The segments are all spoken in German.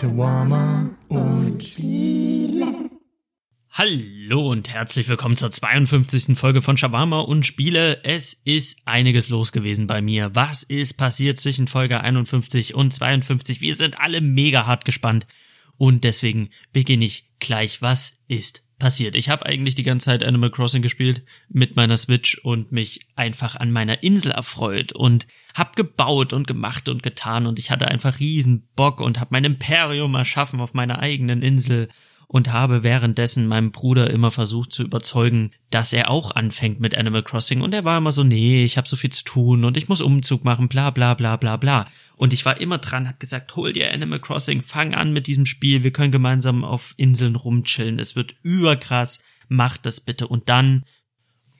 Shawarma und Spiele. Hallo und herzlich willkommen zur 52. Folge von Shawarma und Spiele. Es ist einiges los gewesen bei mir. Was ist passiert zwischen Folge 51 und 52? Wir sind alle mega hart gespannt und deswegen beginne ich gleich. Was ist passiert? Ich habe eigentlich die ganze Zeit Animal Crossing gespielt mit meiner Switch und mich einfach an meiner Insel erfreut und hab gebaut und gemacht und getan und ich hatte einfach riesen Bock und hab mein Imperium erschaffen auf meiner eigenen Insel und habe währenddessen meinem Bruder immer versucht zu überzeugen, dass er auch anfängt mit Animal Crossing und er war immer so, nee, ich habe so viel zu tun und ich muss Umzug machen, bla bla bla bla bla. Und ich war immer dran, hab gesagt, hol dir Animal Crossing, fang an mit diesem Spiel, wir können gemeinsam auf Inseln rumchillen, es wird überkrass, mach das bitte. Und dann,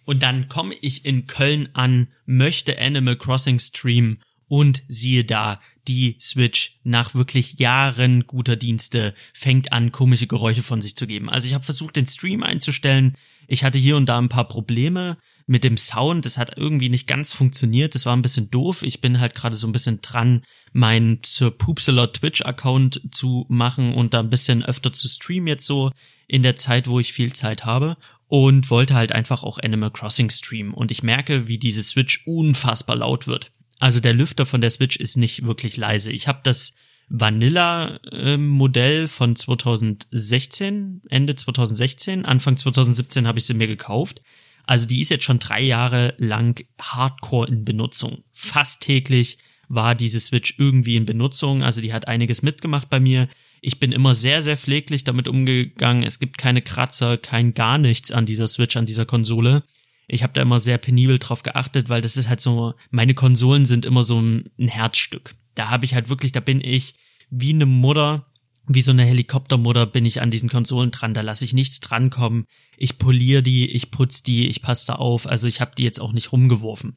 und dann komme ich in Köln an, möchte Animal Crossing streamen und siehe da, die Switch nach wirklich Jahren guter Dienste fängt an, komische Geräusche von sich zu geben. Also ich habe versucht, den Stream einzustellen. Ich hatte hier und da ein paar Probleme mit dem Sound. Das hat irgendwie nicht ganz funktioniert. Das war ein bisschen doof. Ich bin halt gerade so ein bisschen dran, meinen Sir Poopsalot Twitch-Account zu machen und da ein bisschen öfter zu streamen jetzt so in der Zeit, wo ich viel Zeit habe und wollte halt einfach auch Animal Crossing streamen. Und ich merke, wie diese Switch unfassbar laut wird. Also der Lüfter von der Switch ist nicht wirklich leise. Ich habe das Vanilla-Modell von 2016, Ende 2016, Anfang 2017 habe ich sie mir gekauft. Also die ist jetzt schon drei Jahre lang Hardcore in Benutzung. Fast täglich war diese Switch irgendwie in Benutzung. Also die hat einiges mitgemacht bei mir. Ich bin immer sehr, sehr pfleglich damit umgegangen. Es gibt keine Kratzer, kein gar nichts an dieser Switch, an dieser Konsole ich habe da immer sehr penibel drauf geachtet, weil das ist halt so, meine Konsolen sind immer so ein, Herzstück. Da habe ich halt wirklich, da bin ich wie eine Mutter, wie so eine Helikoptermutter bin ich an diesen Konsolen dran, da lasse ich nichts drankommen. Ich poliere die, ich putz die, ich passe da auf, also ich habe die jetzt auch nicht rumgeworfen.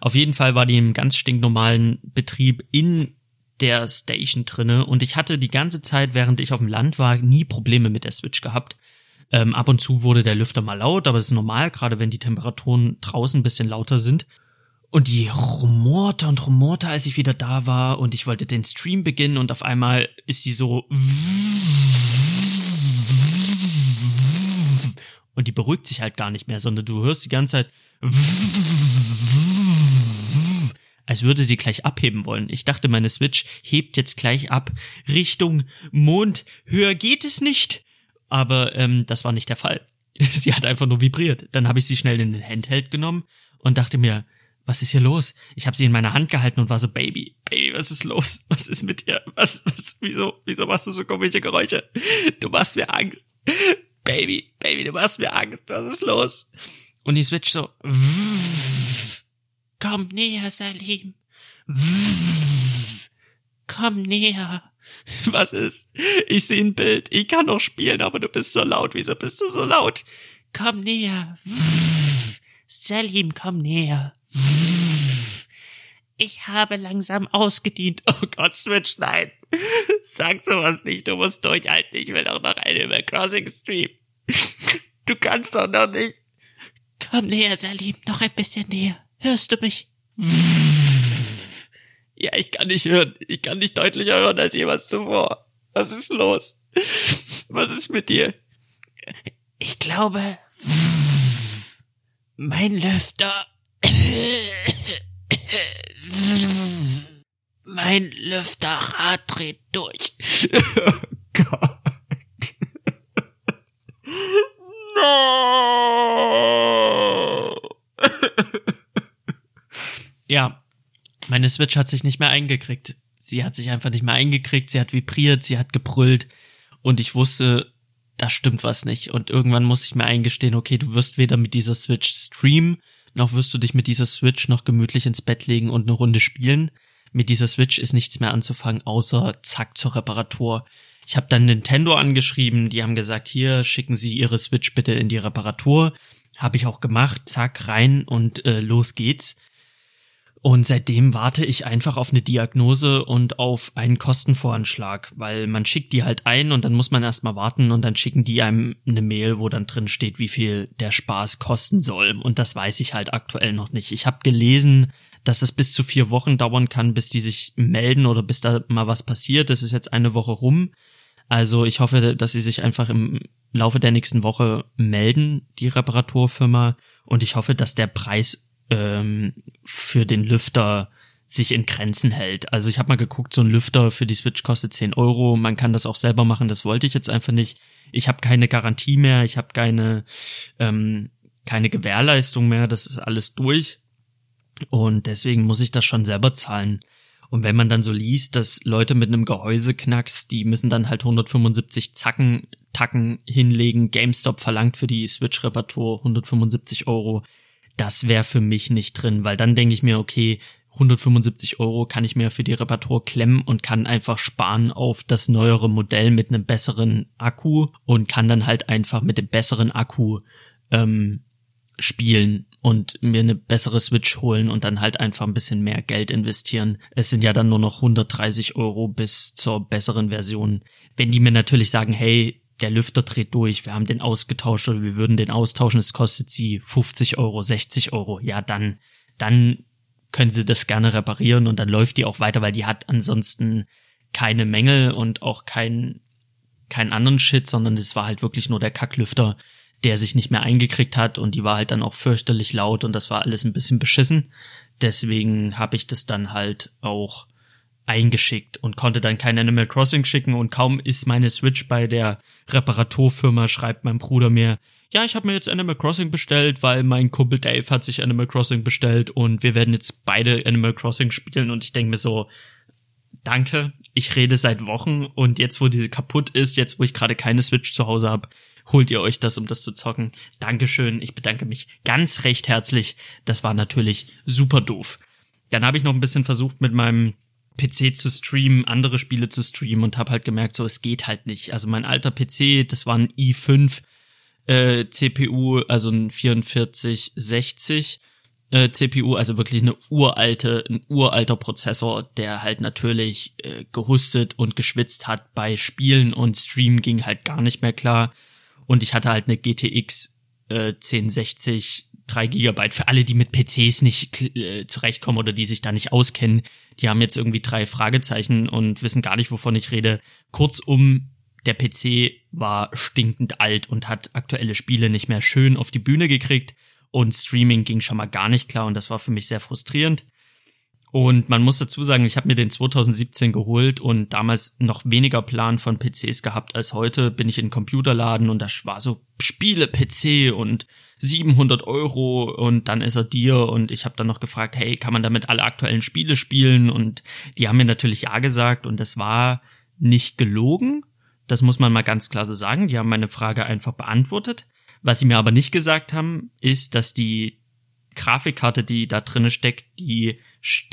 Auf jeden Fall war die im ganz stinknormalen Betrieb in der Station drinne und ich hatte die ganze Zeit, während ich auf dem Land war, nie Probleme mit der Switch gehabt. Ähm, ab und zu wurde der Lüfter mal laut, aber das ist normal, gerade wenn die Temperaturen draußen ein bisschen lauter sind. Und die rumorte und rumorte, als ich wieder da war und ich wollte den Stream beginnen und auf einmal ist sie so und die beruhigt sich halt gar nicht mehr, sondern du hörst die ganze Zeit als würde sie gleich abheben wollen. Ich dachte, meine Switch hebt jetzt gleich ab Richtung Mond. Höher geht es nicht aber ähm, das war nicht der Fall. sie hat einfach nur vibriert. Dann habe ich sie schnell in den Handheld genommen und dachte mir, was ist hier los? Ich habe sie in meiner Hand gehalten und war so, Baby, Baby, was ist los? Was ist mit dir? Was, was, wieso, wieso machst du so komische Geräusche? Du machst mir Angst. Baby, Baby, du machst mir Angst. Was ist los? Und die Switch so, komm näher, Salim. Komm näher. Was ist? Ich sehe ein Bild. Ich kann doch spielen, aber du bist so laut. Wieso bist du so laut? Komm näher. Salim, komm näher. Ich habe langsam ausgedient. Oh Gott, Switch, nein. Sag sowas nicht. Du musst durchhalten. Ich will doch noch Animal Crossing Stream. Du kannst doch noch nicht. Komm näher, Salim. Noch ein bisschen näher. Hörst du mich? Ja, ich kann nicht hören. Ich kann nicht deutlicher hören als jemals zuvor. Was ist los? Was ist mit dir? Ich glaube, mein Lüfter. Mein Lüfterrad dreht durch. Oh Gott. Ja, meine Switch hat sich nicht mehr eingekriegt. Sie hat sich einfach nicht mehr eingekriegt, sie hat vibriert, sie hat gebrüllt und ich wusste, da stimmt was nicht. Und irgendwann muss ich mir eingestehen, okay, du wirst weder mit dieser Switch streamen, noch wirst du dich mit dieser Switch noch gemütlich ins Bett legen und eine Runde spielen. Mit dieser Switch ist nichts mehr anzufangen, außer zack zur Reparatur. Ich habe dann Nintendo angeschrieben, die haben gesagt, hier schicken Sie Ihre Switch bitte in die Reparatur. Habe ich auch gemacht, zack rein und äh, los geht's. Und seitdem warte ich einfach auf eine Diagnose und auf einen Kostenvoranschlag, weil man schickt die halt ein und dann muss man erstmal warten und dann schicken die einem eine Mail, wo dann drin steht, wie viel der Spaß kosten soll. Und das weiß ich halt aktuell noch nicht. Ich habe gelesen, dass es bis zu vier Wochen dauern kann, bis die sich melden oder bis da mal was passiert. Das ist jetzt eine Woche rum. Also ich hoffe, dass sie sich einfach im Laufe der nächsten Woche melden, die Reparaturfirma. Und ich hoffe, dass der Preis ähm, für den Lüfter sich in Grenzen hält. Also ich habe mal geguckt, so ein Lüfter für die Switch kostet 10 Euro. Man kann das auch selber machen, das wollte ich jetzt einfach nicht. Ich habe keine Garantie mehr, ich habe keine, ähm, keine Gewährleistung mehr, das ist alles durch. Und deswegen muss ich das schon selber zahlen. Und wenn man dann so liest, dass Leute mit einem Gehäuseknacks, die müssen dann halt 175 Zacken, Tacken hinlegen, GameStop verlangt für die Switch-Reparatur 175 Euro, das wäre für mich nicht drin, weil dann denke ich mir, okay, 175 Euro kann ich mir für die Reparatur klemmen und kann einfach sparen auf das neuere Modell mit einem besseren Akku und kann dann halt einfach mit dem besseren Akku ähm, spielen und mir eine bessere Switch holen und dann halt einfach ein bisschen mehr Geld investieren. Es sind ja dann nur noch 130 Euro bis zur besseren Version. Wenn die mir natürlich sagen, hey, der Lüfter dreht durch, wir haben den ausgetauscht oder wir würden den austauschen, es kostet sie 50 Euro, 60 Euro, ja, dann, dann können sie das gerne reparieren und dann läuft die auch weiter, weil die hat ansonsten keine Mängel und auch keinen keinen anderen Shit, sondern es war halt wirklich nur der Kacklüfter, der sich nicht mehr eingekriegt hat und die war halt dann auch fürchterlich laut und das war alles ein bisschen beschissen. Deswegen habe ich das dann halt auch eingeschickt und konnte dann kein Animal Crossing schicken und kaum ist meine Switch bei der Reparaturfirma, schreibt mein Bruder mir, ja, ich habe mir jetzt Animal Crossing bestellt, weil mein Kumpel Dave hat sich Animal Crossing bestellt und wir werden jetzt beide Animal Crossing spielen und ich denke mir so, danke, ich rede seit Wochen und jetzt, wo diese kaputt ist, jetzt, wo ich gerade keine Switch zu Hause habe, holt ihr euch das, um das zu zocken. Dankeschön, ich bedanke mich ganz recht herzlich. Das war natürlich super doof. Dann habe ich noch ein bisschen versucht, mit meinem PC zu streamen, andere Spiele zu streamen und habe halt gemerkt, so es geht halt nicht. Also mein alter PC, das war ein i5 äh, CPU, also ein 4460 äh, CPU, also wirklich eine uralte, ein uralter Prozessor, der halt natürlich äh, gehustet und geschwitzt hat bei Spielen und Stream ging halt gar nicht mehr klar. Und ich hatte halt eine GTX äh, 1060 3 Gigabyte. Für alle, die mit PCs nicht äh, zurechtkommen oder die sich da nicht auskennen, die haben jetzt irgendwie drei Fragezeichen und wissen gar nicht, wovon ich rede. Kurzum, der PC war stinkend alt und hat aktuelle Spiele nicht mehr schön auf die Bühne gekriegt und Streaming ging schon mal gar nicht klar und das war für mich sehr frustrierend. Und man muss dazu sagen, ich habe mir den 2017 geholt und damals noch weniger Plan von PCs gehabt als heute. Bin ich in den Computerladen und das war so Spiele-PC und 700 Euro und dann ist er dir und ich habe dann noch gefragt, hey, kann man damit alle aktuellen Spiele spielen? Und die haben mir natürlich ja gesagt und das war nicht gelogen. Das muss man mal ganz klar so sagen. Die haben meine Frage einfach beantwortet. Was sie mir aber nicht gesagt haben, ist, dass die Grafikkarte, die da drinne steckt, die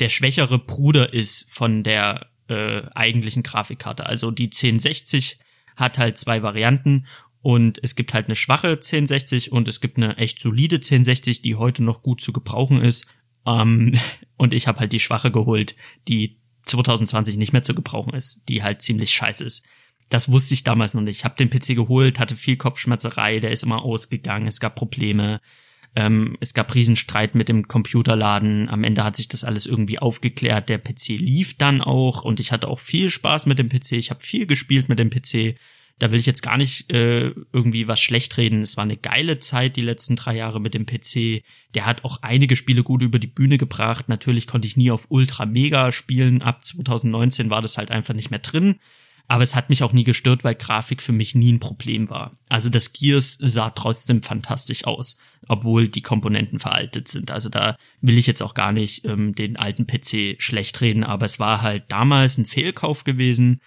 der schwächere Bruder ist von der äh, eigentlichen Grafikkarte. Also die 1060 hat halt zwei Varianten und es gibt halt eine schwache 1060 und es gibt eine echt solide 1060, die heute noch gut zu gebrauchen ist. Ähm, und ich habe halt die schwache geholt, die 2020 nicht mehr zu gebrauchen ist, die halt ziemlich scheiße ist. Das wusste ich damals noch nicht. Ich habe den PC geholt, hatte viel Kopfschmerzerei, der ist immer ausgegangen, es gab Probleme. Ähm, es gab Riesenstreit mit dem Computerladen. Am Ende hat sich das alles irgendwie aufgeklärt. Der PC lief dann auch und ich hatte auch viel Spaß mit dem PC. Ich habe viel gespielt mit dem PC. Da will ich jetzt gar nicht äh, irgendwie was schlecht reden. Es war eine geile Zeit, die letzten drei Jahre mit dem PC. Der hat auch einige Spiele gut über die Bühne gebracht. Natürlich konnte ich nie auf Ultra Mega spielen. Ab 2019 war das halt einfach nicht mehr drin. Aber es hat mich auch nie gestört, weil Grafik für mich nie ein Problem war. Also das Gears sah trotzdem fantastisch aus, obwohl die Komponenten veraltet sind. Also da will ich jetzt auch gar nicht ähm, den alten PC schlecht reden, aber es war halt damals ein Fehlkauf gewesen,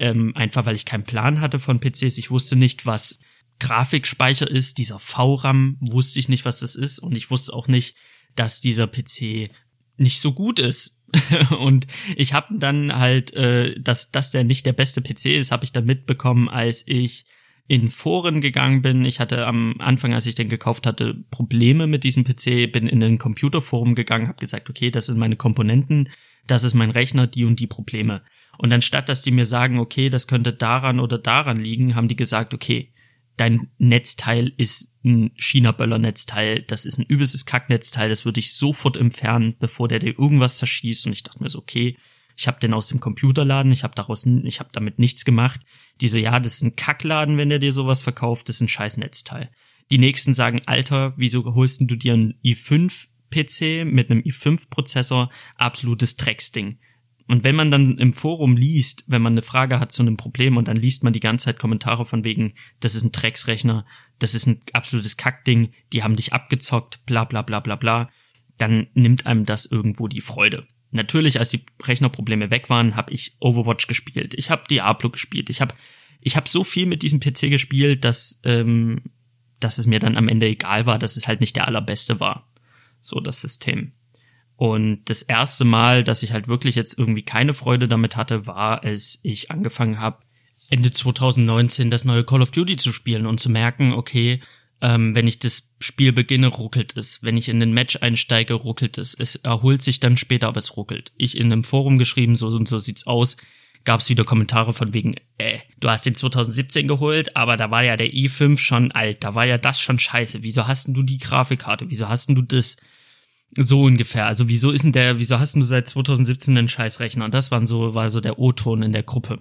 ähm, einfach weil ich keinen Plan hatte von PCs. Ich wusste nicht, was Grafikspeicher ist. Dieser VRAM wusste ich nicht, was das ist und ich wusste auch nicht, dass dieser PC nicht so gut ist und ich habe dann halt, äh, dass, dass der nicht der beste PC ist, habe ich dann mitbekommen, als ich in Foren gegangen bin. Ich hatte am Anfang, als ich den gekauft hatte, Probleme mit diesem PC, bin in den Computerforum gegangen, habe gesagt, okay, das sind meine Komponenten, das ist mein Rechner, die und die Probleme. Und anstatt, dass die mir sagen, okay, das könnte daran oder daran liegen, haben die gesagt, okay, dein Netzteil ist ein China-Böller-Netzteil, das ist ein übelstes Kacknetzteil, das würde ich sofort entfernen, bevor der dir irgendwas zerschießt. Und ich dachte mir so, okay, ich habe den aus dem Computerladen, ich habe daraus, ich habe damit nichts gemacht. Die so, ja, das ist ein Kackladen, wenn der dir sowas verkauft, das ist ein scheiß Netzteil. Die nächsten sagen, Alter, wieso holst du dir einen i5 PC mit einem i5-Prozessor? Absolutes Drecksding. Und wenn man dann im Forum liest, wenn man eine Frage hat zu einem Problem und dann liest man die ganze Zeit Kommentare von wegen, das ist ein Drecksrechner, das ist ein absolutes Kackding, die haben dich abgezockt, bla bla bla bla bla, dann nimmt einem das irgendwo die Freude. Natürlich, als die Rechnerprobleme weg waren, habe ich Overwatch gespielt, ich habe Diablo gespielt, ich habe ich hab so viel mit diesem PC gespielt, dass, ähm, dass es mir dann am Ende egal war, dass es halt nicht der allerbeste war. So das System. Und das erste Mal, dass ich halt wirklich jetzt irgendwie keine Freude damit hatte, war, als ich angefangen habe, Ende 2019 das neue Call of Duty zu spielen und zu merken, okay, ähm, wenn ich das Spiel beginne, ruckelt es. Wenn ich in den Match einsteige, ruckelt es. Es erholt sich dann später, aber es ruckelt. Ich in einem Forum geschrieben, so und so sieht's aus, gab es wieder Kommentare von wegen, äh, du hast den 2017 geholt, aber da war ja der i5 schon alt, da war ja das schon scheiße. Wieso hast denn du die Grafikkarte? Wieso hast denn du das? So ungefähr. Also wieso ist denn der, wieso hast du seit 2017 einen Scheißrechner? Und das waren so, war so der O-Ton in der Gruppe.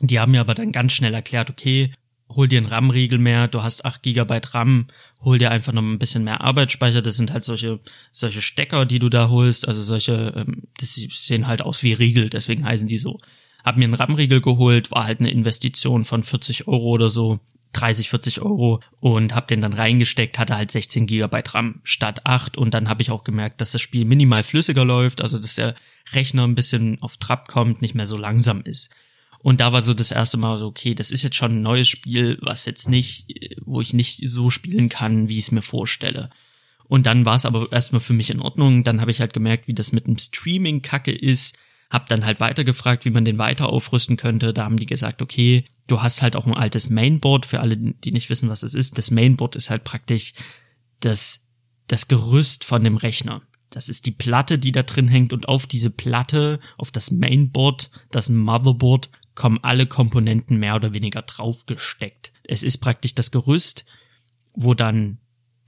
Die haben mir aber dann ganz schnell erklärt, okay, hol dir einen RAM-Riegel mehr, du hast 8 GB RAM, hol dir einfach noch ein bisschen mehr Arbeitsspeicher. Das sind halt solche, solche Stecker, die du da holst, also solche, ähm, das sehen halt aus wie Riegel, deswegen heißen die so. Hab mir einen RAM-Riegel geholt, war halt eine Investition von 40 Euro oder so. 30, 40 Euro und habe den dann reingesteckt, hatte halt 16 Gigabyte RAM statt 8 und dann habe ich auch gemerkt, dass das Spiel minimal flüssiger läuft, also dass der Rechner ein bisschen auf Trab kommt, nicht mehr so langsam ist. Und da war so das erste Mal so, okay, das ist jetzt schon ein neues Spiel, was jetzt nicht, wo ich nicht so spielen kann, wie ich es mir vorstelle. Und dann war es aber erstmal für mich in Ordnung. Dann habe ich halt gemerkt, wie das mit dem Streaming kacke ist. Hab dann halt weitergefragt, wie man den weiter aufrüsten könnte. Da haben die gesagt, okay, du hast halt auch ein altes Mainboard, für alle, die nicht wissen, was es ist. Das Mainboard ist halt praktisch das, das Gerüst von dem Rechner. Das ist die Platte, die da drin hängt und auf diese Platte, auf das Mainboard, das Motherboard, kommen alle Komponenten mehr oder weniger draufgesteckt. Es ist praktisch das Gerüst, wo dann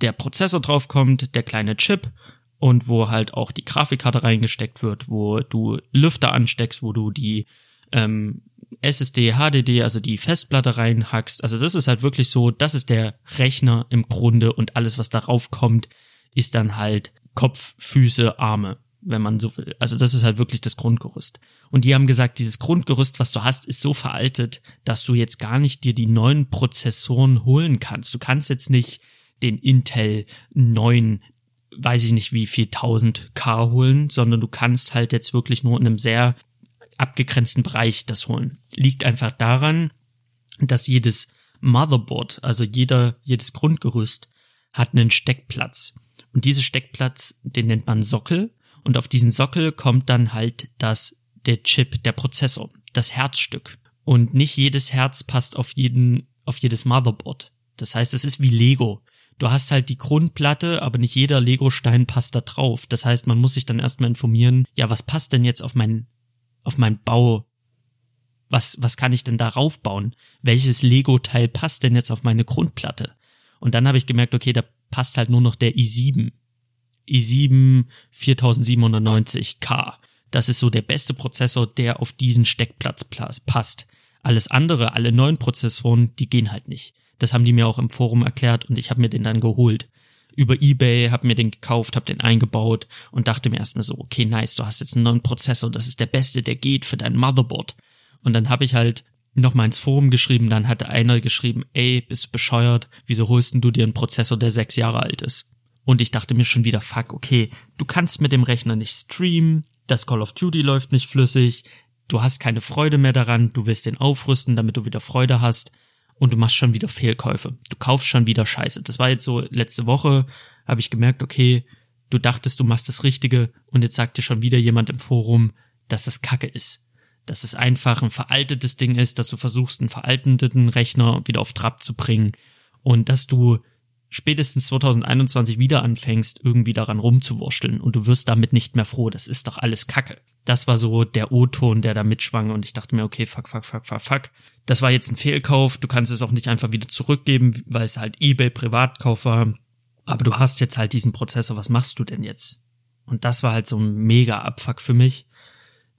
der Prozessor draufkommt, der kleine Chip und wo halt auch die Grafikkarte reingesteckt wird, wo du Lüfter ansteckst, wo du die ähm, SSD, HDD, also die Festplatte reinhackst. Also das ist halt wirklich so, das ist der Rechner im Grunde und alles, was darauf kommt, ist dann halt Kopf, Füße, Arme, wenn man so will. Also das ist halt wirklich das Grundgerüst. Und die haben gesagt, dieses Grundgerüst, was du hast, ist so veraltet, dass du jetzt gar nicht dir die neuen Prozessoren holen kannst. Du kannst jetzt nicht den Intel 9 weiß ich nicht wie viel 1000 K holen, sondern du kannst halt jetzt wirklich nur in einem sehr abgegrenzten Bereich das holen. Liegt einfach daran, dass jedes Motherboard, also jeder, jedes Grundgerüst hat einen Steckplatz. Und diese Steckplatz, den nennt man Sockel. Und auf diesen Sockel kommt dann halt das, der Chip, der Prozessor, das Herzstück. Und nicht jedes Herz passt auf jeden, auf jedes Motherboard. Das heißt, es ist wie Lego. Du hast halt die Grundplatte, aber nicht jeder Lego-Stein passt da drauf. Das heißt, man muss sich dann erstmal informieren, ja, was passt denn jetzt auf mein auf meinen Bau. Was, was kann ich denn darauf bauen? Welches Lego-Teil passt denn jetzt auf meine Grundplatte? Und dann habe ich gemerkt, okay, da passt halt nur noch der i7. i7 4790K. Das ist so der beste Prozessor, der auf diesen Steckplatz passt. Alles andere, alle neuen Prozessoren, die gehen halt nicht. Das haben die mir auch im Forum erklärt und ich habe mir den dann geholt über eBay, habe mir den gekauft, habe den eingebaut und dachte mir erstmal so, okay, nice, du hast jetzt einen neuen Prozessor, das ist der beste, der geht für dein Motherboard. Und dann habe ich halt noch mal ins Forum geschrieben, dann hatte einer geschrieben, ey, bist bescheuert, wieso holst du dir einen Prozessor, der sechs Jahre alt ist? Und ich dachte mir schon wieder, fuck, okay, du kannst mit dem Rechner nicht streamen, das Call of Duty läuft nicht flüssig, du hast keine Freude mehr daran, du willst den aufrüsten, damit du wieder Freude hast und du machst schon wieder Fehlkäufe. Du kaufst schon wieder Scheiße. Das war jetzt so letzte Woche, habe ich gemerkt, okay, du dachtest, du machst das Richtige und jetzt sagt dir schon wieder jemand im Forum, dass das Kacke ist. Dass es einfach ein veraltetes Ding ist, dass du versuchst, einen veralteten Rechner wieder auf Trab zu bringen und dass du spätestens 2021 wieder anfängst, irgendwie daran rumzuwurschteln und du wirst damit nicht mehr froh. Das ist doch alles Kacke. Das war so der O-Ton, der da mitschwang und ich dachte mir, okay, fuck, fuck, fuck, fuck, fuck. Das war jetzt ein Fehlkauf. Du kannst es auch nicht einfach wieder zurückgeben, weil es halt eBay Privatkauf war. Aber du hast jetzt halt diesen Prozessor. Was machst du denn jetzt? Und das war halt so ein mega Abfuck für mich,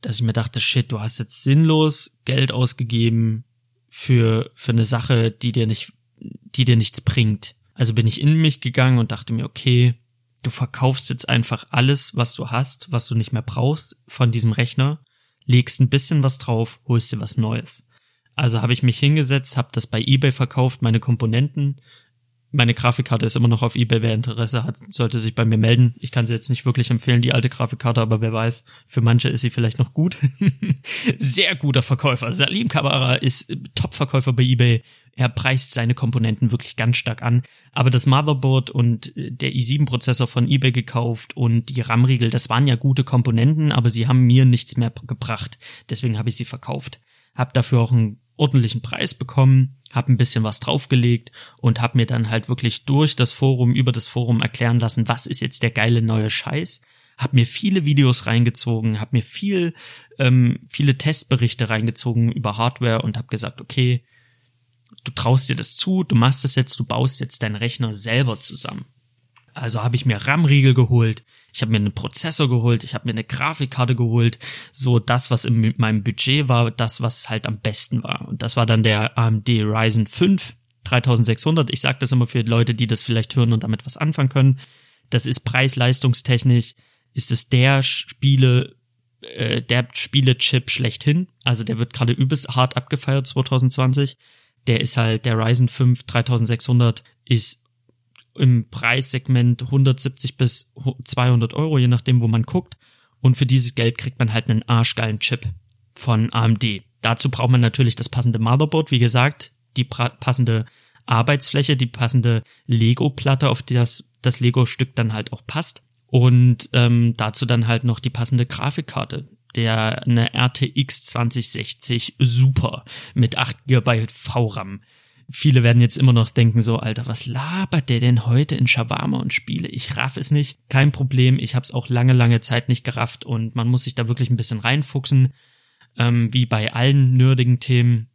dass ich mir dachte, shit, du hast jetzt sinnlos Geld ausgegeben für, für eine Sache, die dir nicht, die dir nichts bringt. Also bin ich in mich gegangen und dachte mir, okay, du verkaufst jetzt einfach alles, was du hast, was du nicht mehr brauchst von diesem Rechner, legst ein bisschen was drauf, holst dir was Neues. Also habe ich mich hingesetzt, habe das bei eBay verkauft, meine Komponenten, meine Grafikkarte ist immer noch auf eBay. Wer Interesse hat, sollte sich bei mir melden. Ich kann sie jetzt nicht wirklich empfehlen, die alte Grafikkarte, aber wer weiß, für manche ist sie vielleicht noch gut. Sehr guter Verkäufer. Salim Kabara ist Top-Verkäufer bei eBay. Er preist seine Komponenten wirklich ganz stark an. Aber das Motherboard und der i7-Prozessor von eBay gekauft und die RAM-Riegel, das waren ja gute Komponenten, aber sie haben mir nichts mehr gebracht. Deswegen habe ich sie verkauft. Hab dafür auch einen ordentlichen Preis bekommen, habe ein bisschen was draufgelegt und habe mir dann halt wirklich durch das Forum, über das Forum erklären lassen, was ist jetzt der geile neue Scheiß. Hab mir viele Videos reingezogen, hab mir viel, ähm, viele Testberichte reingezogen über Hardware und hab gesagt, okay, du traust dir das zu, du machst das jetzt, du baust jetzt deinen Rechner selber zusammen. Also habe ich mir RAM-Riegel geholt, ich habe mir einen Prozessor geholt, ich habe mir eine Grafikkarte geholt, so das, was in meinem Budget war, das, was halt am besten war. Und das war dann der AMD Ryzen 5 3600. Ich sage das immer für Leute, die das vielleicht hören und damit was anfangen können. Das ist preis-leistungstechnisch, ist es der Spiele, äh, der Spiele-Chip schlechthin. Also der wird gerade übelst hart abgefeiert 2020. Der ist halt, der Ryzen 5 3600 ist im Preissegment 170 bis 200 Euro, je nachdem, wo man guckt. Und für dieses Geld kriegt man halt einen arschgeilen Chip von AMD. Dazu braucht man natürlich das passende Motherboard, wie gesagt, die passende Arbeitsfläche, die passende Lego-Platte, auf die das, das Lego-Stück dann halt auch passt. Und ähm, dazu dann halt noch die passende Grafikkarte. Der eine RTX 2060 Super mit 8 GB VRAM Viele werden jetzt immer noch denken so, Alter, was labert der denn heute in Shawarma und Spiele? Ich raff es nicht. Kein Problem, ich habe es auch lange, lange Zeit nicht gerafft und man muss sich da wirklich ein bisschen reinfuchsen, ähm, wie bei allen nerdigen Themen.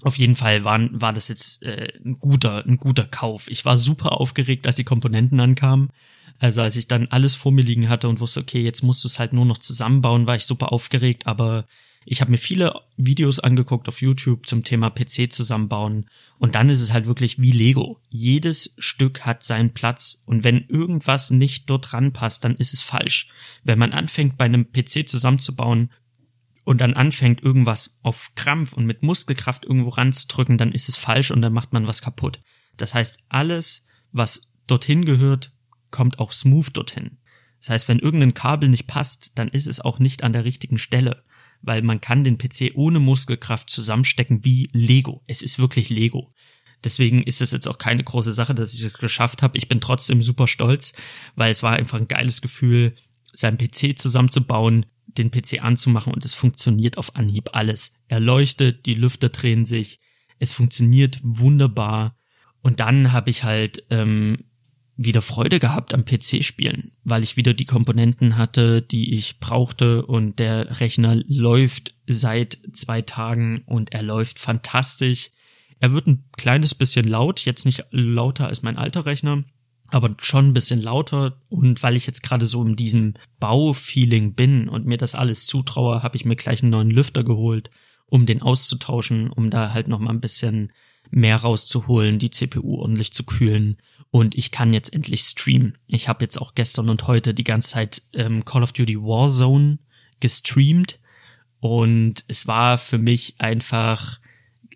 Auf jeden Fall waren, war das jetzt äh, ein guter, ein guter Kauf. Ich war super aufgeregt, als die Komponenten ankamen. Also als ich dann alles vor mir liegen hatte und wusste, okay, jetzt musst du es halt nur noch zusammenbauen, war ich super aufgeregt, aber ich habe mir viele Videos angeguckt auf YouTube zum Thema PC zusammenbauen und dann ist es halt wirklich wie Lego. Jedes Stück hat seinen Platz und wenn irgendwas nicht dort ranpasst, dann ist es falsch. Wenn man anfängt bei einem PC zusammenzubauen und dann anfängt irgendwas auf Krampf und mit Muskelkraft irgendwo ranzudrücken, dann ist es falsch und dann macht man was kaputt. Das heißt, alles, was dorthin gehört, kommt auch smooth dorthin. Das heißt, wenn irgendein Kabel nicht passt, dann ist es auch nicht an der richtigen Stelle weil man kann den PC ohne Muskelkraft zusammenstecken wie Lego. Es ist wirklich Lego. Deswegen ist es jetzt auch keine große Sache, dass ich es geschafft habe. Ich bin trotzdem super stolz, weil es war einfach ein geiles Gefühl, seinen PC zusammenzubauen, den PC anzumachen und es funktioniert auf Anhieb alles. Er leuchtet, die Lüfter drehen sich, es funktioniert wunderbar. Und dann habe ich halt ähm, wieder Freude gehabt am PC-Spielen, weil ich wieder die Komponenten hatte, die ich brauchte und der Rechner läuft seit zwei Tagen und er läuft fantastisch. Er wird ein kleines bisschen laut, jetzt nicht lauter als mein alter Rechner, aber schon ein bisschen lauter und weil ich jetzt gerade so in diesem Baufeeling bin und mir das alles zutraue, habe ich mir gleich einen neuen Lüfter geholt, um den auszutauschen, um da halt noch mal ein bisschen mehr rauszuholen, die CPU ordentlich zu kühlen und ich kann jetzt endlich streamen. Ich habe jetzt auch gestern und heute die ganze Zeit ähm, Call of Duty Warzone gestreamt und es war für mich einfach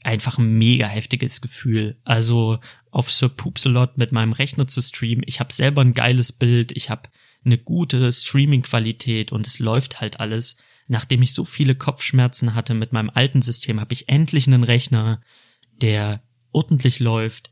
einfach ein mega heftiges Gefühl. Also auf Sir Poopsalot mit meinem Rechner zu streamen. Ich habe selber ein geiles Bild, ich habe eine gute Streaming-Qualität und es läuft halt alles. Nachdem ich so viele Kopfschmerzen hatte mit meinem alten System, habe ich endlich einen Rechner, der ordentlich läuft,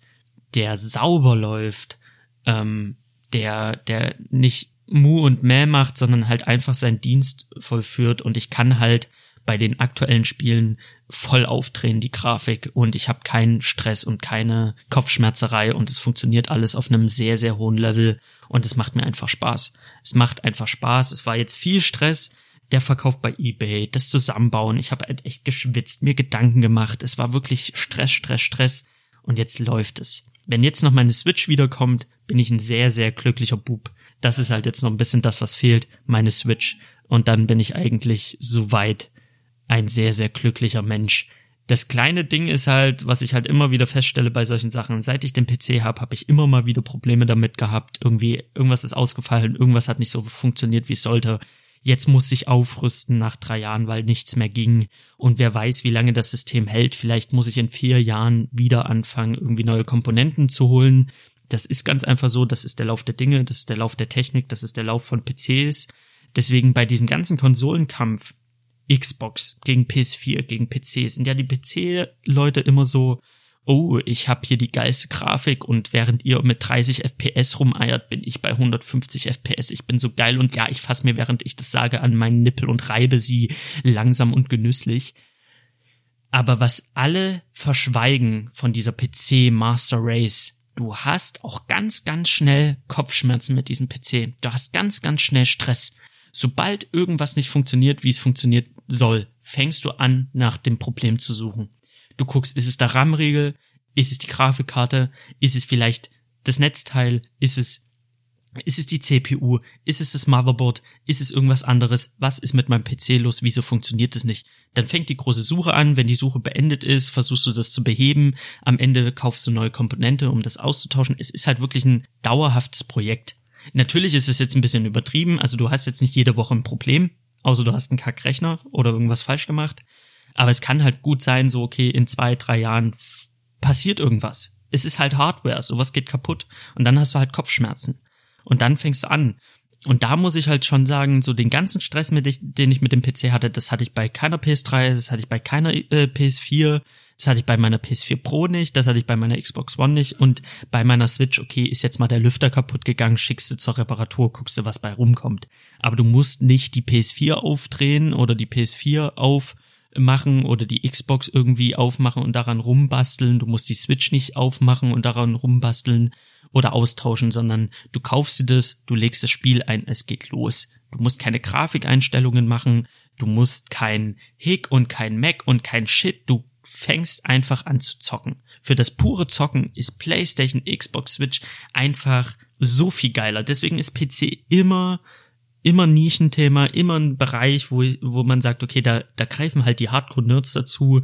der sauber läuft, ähm, der, der nicht Mu und Mäh macht, sondern halt einfach seinen Dienst vollführt und ich kann halt bei den aktuellen Spielen voll aufdrehen, die Grafik, und ich habe keinen Stress und keine Kopfschmerzerei und es funktioniert alles auf einem sehr, sehr hohen Level und es macht mir einfach Spaß. Es macht einfach Spaß. Es war jetzt viel Stress, der Verkauf bei eBay, das Zusammenbauen. Ich habe halt echt geschwitzt, mir Gedanken gemacht. Es war wirklich Stress, Stress, Stress. Und jetzt läuft es. Wenn jetzt noch meine Switch wiederkommt, bin ich ein sehr, sehr glücklicher Bub. Das ist halt jetzt noch ein bisschen das, was fehlt, meine Switch. Und dann bin ich eigentlich soweit ein sehr, sehr glücklicher Mensch. Das kleine Ding ist halt, was ich halt immer wieder feststelle bei solchen Sachen, seit ich den PC habe, habe ich immer mal wieder Probleme damit gehabt. Irgendwie, irgendwas ist ausgefallen, irgendwas hat nicht so funktioniert, wie es sollte. Jetzt muss ich aufrüsten nach drei Jahren, weil nichts mehr ging. Und wer weiß, wie lange das System hält. Vielleicht muss ich in vier Jahren wieder anfangen, irgendwie neue Komponenten zu holen. Das ist ganz einfach so, das ist der Lauf der Dinge, das ist der Lauf der Technik, das ist der Lauf von PCs. Deswegen bei diesem ganzen Konsolenkampf Xbox gegen PS4, gegen PC sind ja die PC-Leute immer so, oh, ich habe hier die geilste Grafik und während ihr mit 30 FPS rumeiert, bin ich bei 150 FPS. Ich bin so geil und ja, ich fasse mir, während ich das sage, an meinen Nippel und reibe sie langsam und genüsslich. Aber was alle verschweigen von dieser PC Master Race, du hast auch ganz, ganz schnell Kopfschmerzen mit diesem PC. Du hast ganz, ganz schnell Stress. Sobald irgendwas nicht funktioniert, wie es funktioniert soll, fängst du an, nach dem Problem zu suchen. Du guckst, ist es der RAM-Riegel? Ist es die Grafikkarte? Ist es vielleicht das Netzteil? Ist es, ist es die CPU? Ist es das Motherboard? Ist es irgendwas anderes? Was ist mit meinem PC los? Wieso funktioniert es nicht? Dann fängt die große Suche an. Wenn die Suche beendet ist, versuchst du das zu beheben. Am Ende kaufst du neue Komponente, um das auszutauschen. Es ist halt wirklich ein dauerhaftes Projekt. Natürlich ist es jetzt ein bisschen übertrieben, also du hast jetzt nicht jede Woche ein Problem, außer du hast einen Kackrechner oder irgendwas falsch gemacht. Aber es kann halt gut sein, so okay, in zwei, drei Jahren passiert irgendwas. Es ist halt Hardware, sowas geht kaputt und dann hast du halt Kopfschmerzen. Und dann fängst du an. Und da muss ich halt schon sagen, so den ganzen Stress, mit, den ich mit dem PC hatte, das hatte ich bei keiner PS3, das hatte ich bei keiner äh, PS4, das hatte ich bei meiner PS4 Pro nicht, das hatte ich bei meiner Xbox One nicht und bei meiner Switch, okay, ist jetzt mal der Lüfter kaputt gegangen, schickst du zur Reparatur, guckst du, was bei rumkommt. Aber du musst nicht die PS4 aufdrehen oder die PS4 aufmachen oder die Xbox irgendwie aufmachen und daran rumbasteln. Du musst die Switch nicht aufmachen und daran rumbasteln oder austauschen, sondern du kaufst dir das, du legst das Spiel ein, es geht los. Du musst keine Grafikeinstellungen machen, du musst kein Hick und kein Mac und kein Shit, du fängst einfach an zu zocken. Für das pure Zocken ist PlayStation, Xbox, Switch einfach so viel geiler. Deswegen ist PC immer immer Nischenthema, immer ein Bereich, wo, wo man sagt, okay, da, da greifen halt die Hardcore-Nerds dazu.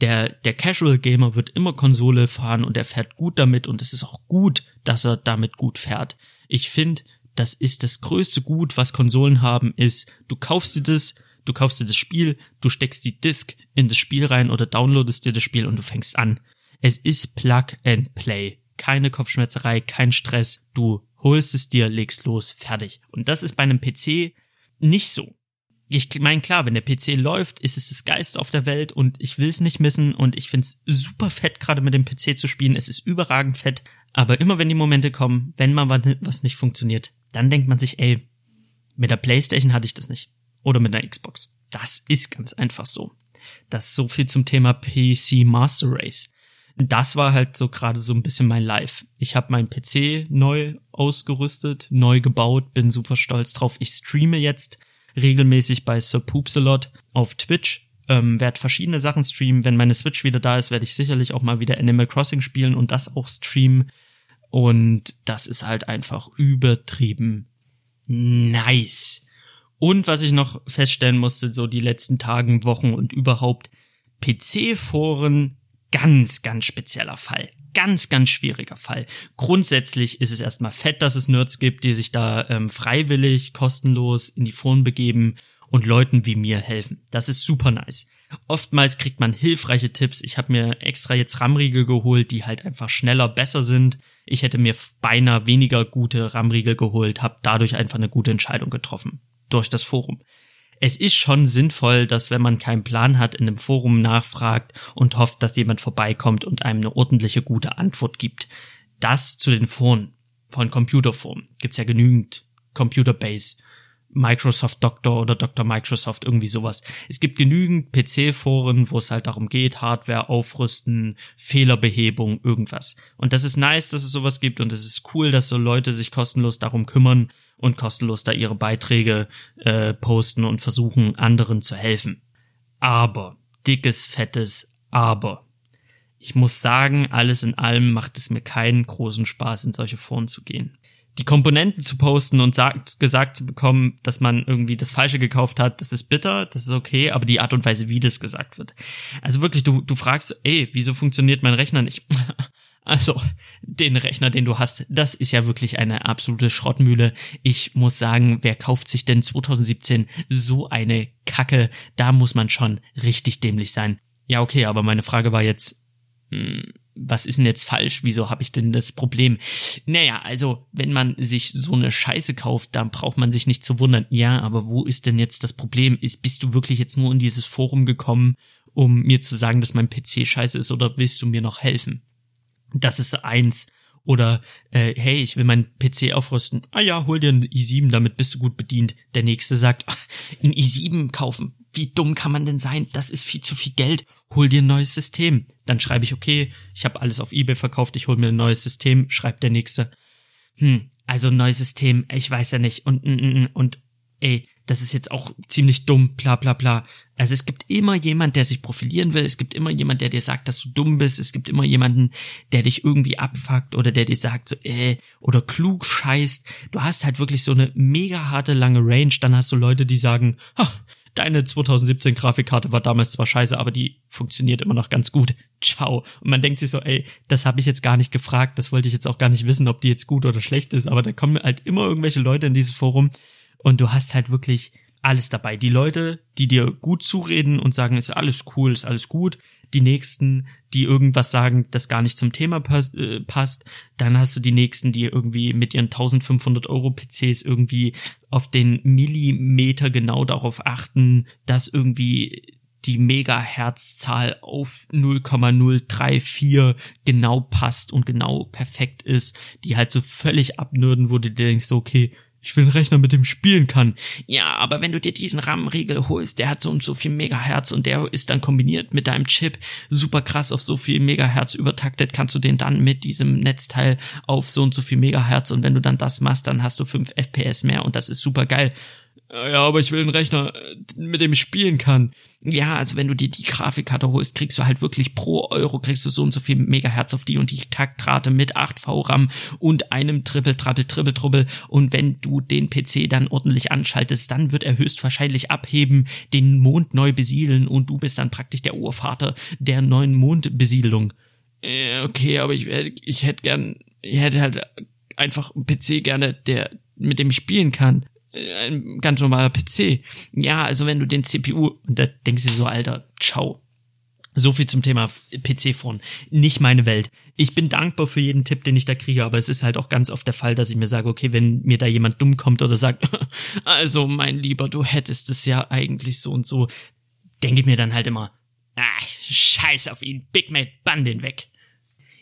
Der, der Casual Gamer wird immer Konsole fahren und er fährt gut damit und es ist auch gut, dass er damit gut fährt. Ich finde, das ist das größte Gut, was Konsolen haben, ist, du kaufst dir das, Du kaufst dir das Spiel, du steckst die Disk in das Spiel rein oder downloadest dir das Spiel und du fängst an. Es ist Plug and Play. Keine Kopfschmerzerei, kein Stress. Du holst es dir, legst los, fertig. Und das ist bei einem PC nicht so. Ich meine, klar, wenn der PC läuft, ist es das Geist auf der Welt und ich will es nicht missen und ich find's super fett, gerade mit dem PC zu spielen. Es ist überragend fett. Aber immer wenn die Momente kommen, wenn mal was nicht funktioniert, dann denkt man sich, ey, mit der Playstation hatte ich das nicht oder mit einer Xbox. Das ist ganz einfach so. Das ist so viel zum Thema PC Master Race. Das war halt so gerade so ein bisschen mein Life. Ich habe meinen PC neu ausgerüstet, neu gebaut, bin super stolz drauf. Ich streame jetzt regelmäßig bei Sir Poopsalot auf Twitch. Ähm, werde verschiedene Sachen streamen. Wenn meine Switch wieder da ist, werde ich sicherlich auch mal wieder Animal Crossing spielen und das auch streamen. Und das ist halt einfach übertrieben nice. Und was ich noch feststellen musste, so die letzten Tagen, Wochen und überhaupt, PC-Foren, ganz, ganz spezieller Fall. Ganz, ganz schwieriger Fall. Grundsätzlich ist es erstmal fett, dass es Nerds gibt, die sich da ähm, freiwillig, kostenlos in die Foren begeben und Leuten wie mir helfen. Das ist super nice. Oftmals kriegt man hilfreiche Tipps. Ich habe mir extra jetzt RAM-Riegel geholt, die halt einfach schneller, besser sind. Ich hätte mir beinahe weniger gute RAM-Riegel geholt, habe dadurch einfach eine gute Entscheidung getroffen durch das Forum. Es ist schon sinnvoll, dass wenn man keinen Plan hat, in einem Forum nachfragt und hofft, dass jemand vorbeikommt und einem eine ordentliche, gute Antwort gibt. Das zu den Foren von Computerforen gibt's ja genügend Computerbase Microsoft Doctor oder Dr. Microsoft, irgendwie sowas. Es gibt genügend PC-Foren, wo es halt darum geht, Hardware aufrüsten, Fehlerbehebung, irgendwas. Und das ist nice, dass es sowas gibt und es ist cool, dass so Leute sich kostenlos darum kümmern und kostenlos da ihre Beiträge äh, posten und versuchen, anderen zu helfen. Aber, dickes, fettes Aber. Ich muss sagen, alles in allem macht es mir keinen großen Spaß, in solche Foren zu gehen die Komponenten zu posten und sagt, gesagt zu bekommen, dass man irgendwie das Falsche gekauft hat, das ist bitter, das ist okay, aber die Art und Weise, wie das gesagt wird. Also wirklich, du, du fragst, ey, wieso funktioniert mein Rechner nicht? Also, den Rechner, den du hast, das ist ja wirklich eine absolute Schrottmühle. Ich muss sagen, wer kauft sich denn 2017 so eine Kacke? Da muss man schon richtig dämlich sein. Ja, okay, aber meine Frage war jetzt, hm, was ist denn jetzt falsch? Wieso habe ich denn das Problem? Naja, also wenn man sich so eine Scheiße kauft, dann braucht man sich nicht zu wundern. Ja, aber wo ist denn jetzt das Problem? Ist, bist du wirklich jetzt nur in dieses Forum gekommen, um mir zu sagen, dass mein PC scheiße ist oder willst du mir noch helfen? Das ist eins. Oder äh, hey, ich will meinen PC aufrüsten. Ah ja, hol dir einen i7, damit bist du gut bedient. Der nächste sagt, ein i7 kaufen wie dumm kann man denn sein? Das ist viel zu viel Geld. Hol dir ein neues System. Dann schreibe ich, okay, ich habe alles auf eBay verkauft, ich hol mir ein neues System, schreibt der nächste. Hm, also ein neues System, ich weiß ja nicht. Und, und, und, und ey, das ist jetzt auch ziemlich dumm, bla bla bla. Also es gibt immer jemand, der sich profilieren will, es gibt immer jemand, der dir sagt, dass du dumm bist, es gibt immer jemanden, der dich irgendwie abfuckt oder der dir sagt so, äh, oder klug scheißt. Du hast halt wirklich so eine mega harte lange Range, dann hast du Leute, die sagen, deine 2017 Grafikkarte war damals zwar scheiße, aber die funktioniert immer noch ganz gut. Ciao. Und man denkt sich so, ey, das habe ich jetzt gar nicht gefragt, das wollte ich jetzt auch gar nicht wissen, ob die jetzt gut oder schlecht ist, aber da kommen halt immer irgendwelche Leute in dieses Forum und du hast halt wirklich alles dabei. Die Leute, die dir gut zureden und sagen, ist alles cool, ist alles gut. Die nächsten, die irgendwas sagen, das gar nicht zum Thema äh, passt. Dann hast du die nächsten, die irgendwie mit ihren 1500 Euro PCs irgendwie auf den Millimeter genau darauf achten, dass irgendwie die Megahertzzahl auf 0,034 genau passt und genau perfekt ist, die halt so völlig abnörden, wo du denkst, so, okay, ich will einen Rechner, mit dem spielen kann. Ja, aber wenn du dir diesen RAM-Riegel holst, der hat so und so viel Megahertz und der ist dann kombiniert mit deinem Chip super krass auf so viel Megahertz übertaktet, kannst du den dann mit diesem Netzteil auf so und so viel Megahertz und wenn du dann das machst, dann hast du 5 FPS mehr und das ist super geil. Ja, aber ich will einen Rechner, mit dem ich spielen kann. Ja, also wenn du dir die Grafikkarte holst, kriegst du halt wirklich pro Euro kriegst du so und so viel Megahertz auf die und die Taktrate mit 8 VRAM und einem Triple, Trappel, Triple, Trubbel. Und wenn du den PC dann ordentlich anschaltest, dann wird er höchstwahrscheinlich abheben, den Mond neu besiedeln und du bist dann praktisch der Urvater der neuen Mondbesiedelung. Äh, okay, aber ich, ich hätte gern, ich hätte halt einfach einen PC gerne, der, mit dem ich spielen kann ein ganz normaler PC. Ja, also wenn du den CPU, und da denkst du so, Alter, ciao. So viel zum Thema PC-Phone. Nicht meine Welt. Ich bin dankbar für jeden Tipp, den ich da kriege, aber es ist halt auch ganz oft der Fall, dass ich mir sage, okay, wenn mir da jemand dumm kommt oder sagt, also mein Lieber, du hättest es ja eigentlich so und so, denke ich mir dann halt immer, ah, scheiß auf ihn, Big Mate, bann den weg.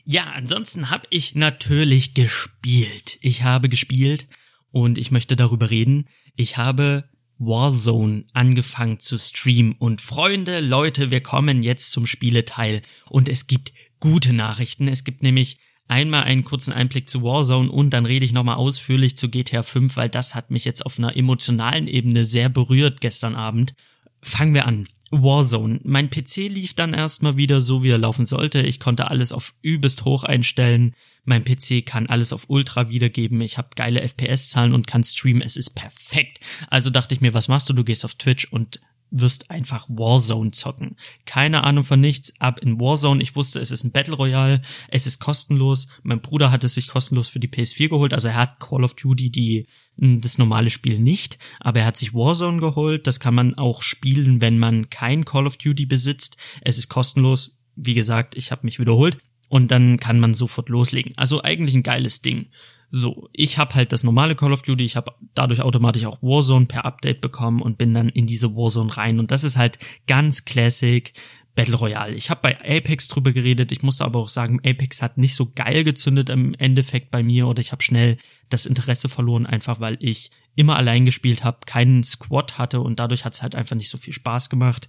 Ja, ansonsten habe ich natürlich gespielt. Ich habe gespielt und ich möchte darüber reden. Ich habe Warzone angefangen zu streamen und Freunde, Leute, wir kommen jetzt zum Spieleteil und es gibt gute Nachrichten. Es gibt nämlich einmal einen kurzen Einblick zu Warzone und dann rede ich nochmal ausführlich zu GTA 5, weil das hat mich jetzt auf einer emotionalen Ebene sehr berührt gestern Abend. Fangen wir an. Warzone. Mein PC lief dann erstmal wieder so, wie er laufen sollte. Ich konnte alles auf übelst hoch einstellen. Mein PC kann alles auf Ultra wiedergeben. Ich habe geile FPS-Zahlen und kann streamen. Es ist perfekt. Also dachte ich mir, was machst du? Du gehst auf Twitch und wirst einfach Warzone zocken. Keine Ahnung von nichts, ab in Warzone. Ich wusste, es ist ein Battle Royale, es ist kostenlos. Mein Bruder hat es sich kostenlos für die PS4 geholt, also er hat Call of Duty die das normale Spiel nicht, aber er hat sich Warzone geholt. Das kann man auch spielen, wenn man kein Call of Duty besitzt. Es ist kostenlos. Wie gesagt, ich habe mich wiederholt und dann kann man sofort loslegen. Also eigentlich ein geiles Ding. So, ich habe halt das normale Call of Duty, ich habe dadurch automatisch auch Warzone per Update bekommen und bin dann in diese Warzone rein und das ist halt ganz classic Battle Royale. Ich habe bei Apex drüber geredet, ich musste aber auch sagen, Apex hat nicht so geil gezündet im Endeffekt bei mir oder ich habe schnell das Interesse verloren, einfach weil ich immer allein gespielt habe, keinen Squad hatte und dadurch hat es halt einfach nicht so viel Spaß gemacht.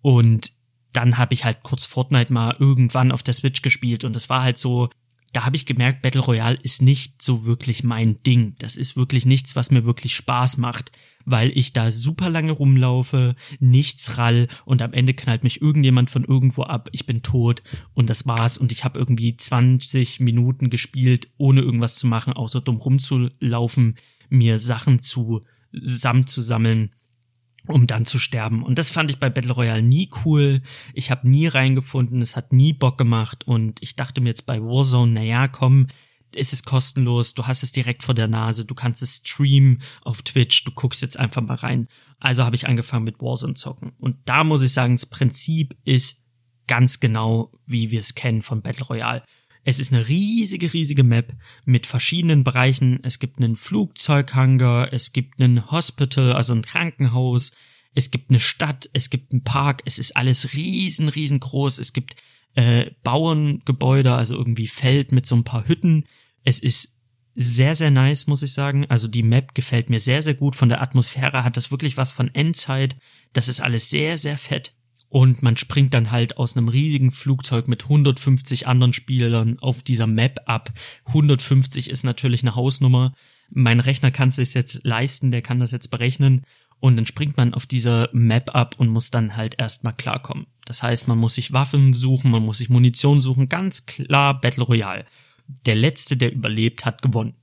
Und dann habe ich halt kurz Fortnite mal irgendwann auf der Switch gespielt und das war halt so, da habe ich gemerkt, Battle Royale ist nicht so wirklich mein Ding. Das ist wirklich nichts, was mir wirklich Spaß macht, weil ich da super lange rumlaufe, nichts rall und am Ende knallt mich irgendjemand von irgendwo ab, ich bin tot und das war's. Und ich habe irgendwie 20 Minuten gespielt, ohne irgendwas zu machen, außer dumm rumzulaufen, mir Sachen zu zusammenzusammeln um dann zu sterben. Und das fand ich bei Battle Royale nie cool. Ich habe nie reingefunden, es hat nie Bock gemacht und ich dachte mir jetzt bei Warzone, naja, komm, es ist kostenlos, du hast es direkt vor der Nase, du kannst es streamen auf Twitch, du guckst jetzt einfach mal rein. Also habe ich angefangen mit Warzone zocken. Und da muss ich sagen, das Prinzip ist ganz genau, wie wir es kennen von Battle Royale. Es ist eine riesige, riesige Map mit verschiedenen Bereichen. Es gibt einen Flugzeughanger, es gibt einen Hospital, also ein Krankenhaus, es gibt eine Stadt, es gibt einen Park, es ist alles riesen, riesengroß. Es gibt äh, Bauerngebäude, also irgendwie Feld mit so ein paar Hütten. Es ist sehr, sehr nice, muss ich sagen. Also die Map gefällt mir sehr, sehr gut. Von der Atmosphäre hat das wirklich was von Endzeit. Das ist alles sehr, sehr fett und man springt dann halt aus einem riesigen Flugzeug mit 150 anderen Spielern auf dieser Map ab. 150 ist natürlich eine Hausnummer. Mein Rechner kann es sich jetzt leisten, der kann das jetzt berechnen. Und dann springt man auf dieser Map ab und muss dann halt erstmal klarkommen. Das heißt, man muss sich Waffen suchen, man muss sich Munition suchen. Ganz klar Battle Royale. Der letzte, der überlebt, hat gewonnen.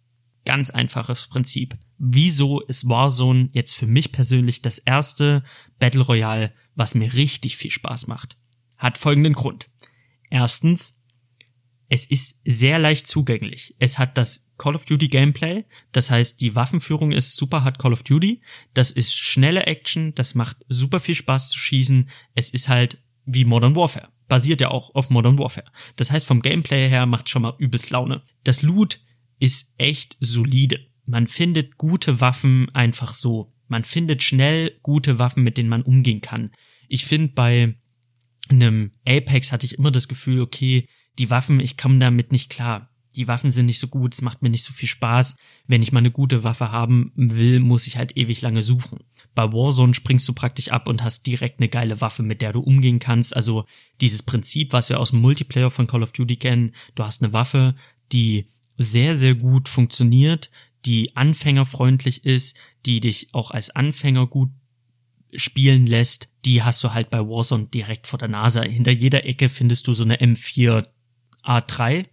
Ganz einfaches Prinzip. Wieso ist Warzone jetzt für mich persönlich das erste Battle Royale, was mir richtig viel Spaß macht? Hat folgenden Grund. Erstens, es ist sehr leicht zugänglich. Es hat das Call of Duty Gameplay, das heißt, die Waffenführung ist super hat Call of Duty, das ist schnelle Action, das macht super viel Spaß zu schießen. Es ist halt wie Modern Warfare. Basiert ja auch auf Modern Warfare. Das heißt, vom Gameplay her macht schon mal übelst Laune. Das Loot ist echt solide. Man findet gute Waffen einfach so. Man findet schnell gute Waffen, mit denen man umgehen kann. Ich finde bei einem Apex hatte ich immer das Gefühl, okay, die Waffen, ich komme damit nicht klar. Die Waffen sind nicht so gut, es macht mir nicht so viel Spaß. Wenn ich mal eine gute Waffe haben will, muss ich halt ewig lange suchen. Bei Warzone springst du praktisch ab und hast direkt eine geile Waffe, mit der du umgehen kannst. Also dieses Prinzip, was wir aus dem Multiplayer von Call of Duty kennen, du hast eine Waffe, die sehr, sehr gut funktioniert, die anfängerfreundlich ist, die dich auch als Anfänger gut spielen lässt, die hast du halt bei Warzone direkt vor der Nase. Hinter jeder Ecke findest du so eine M4A3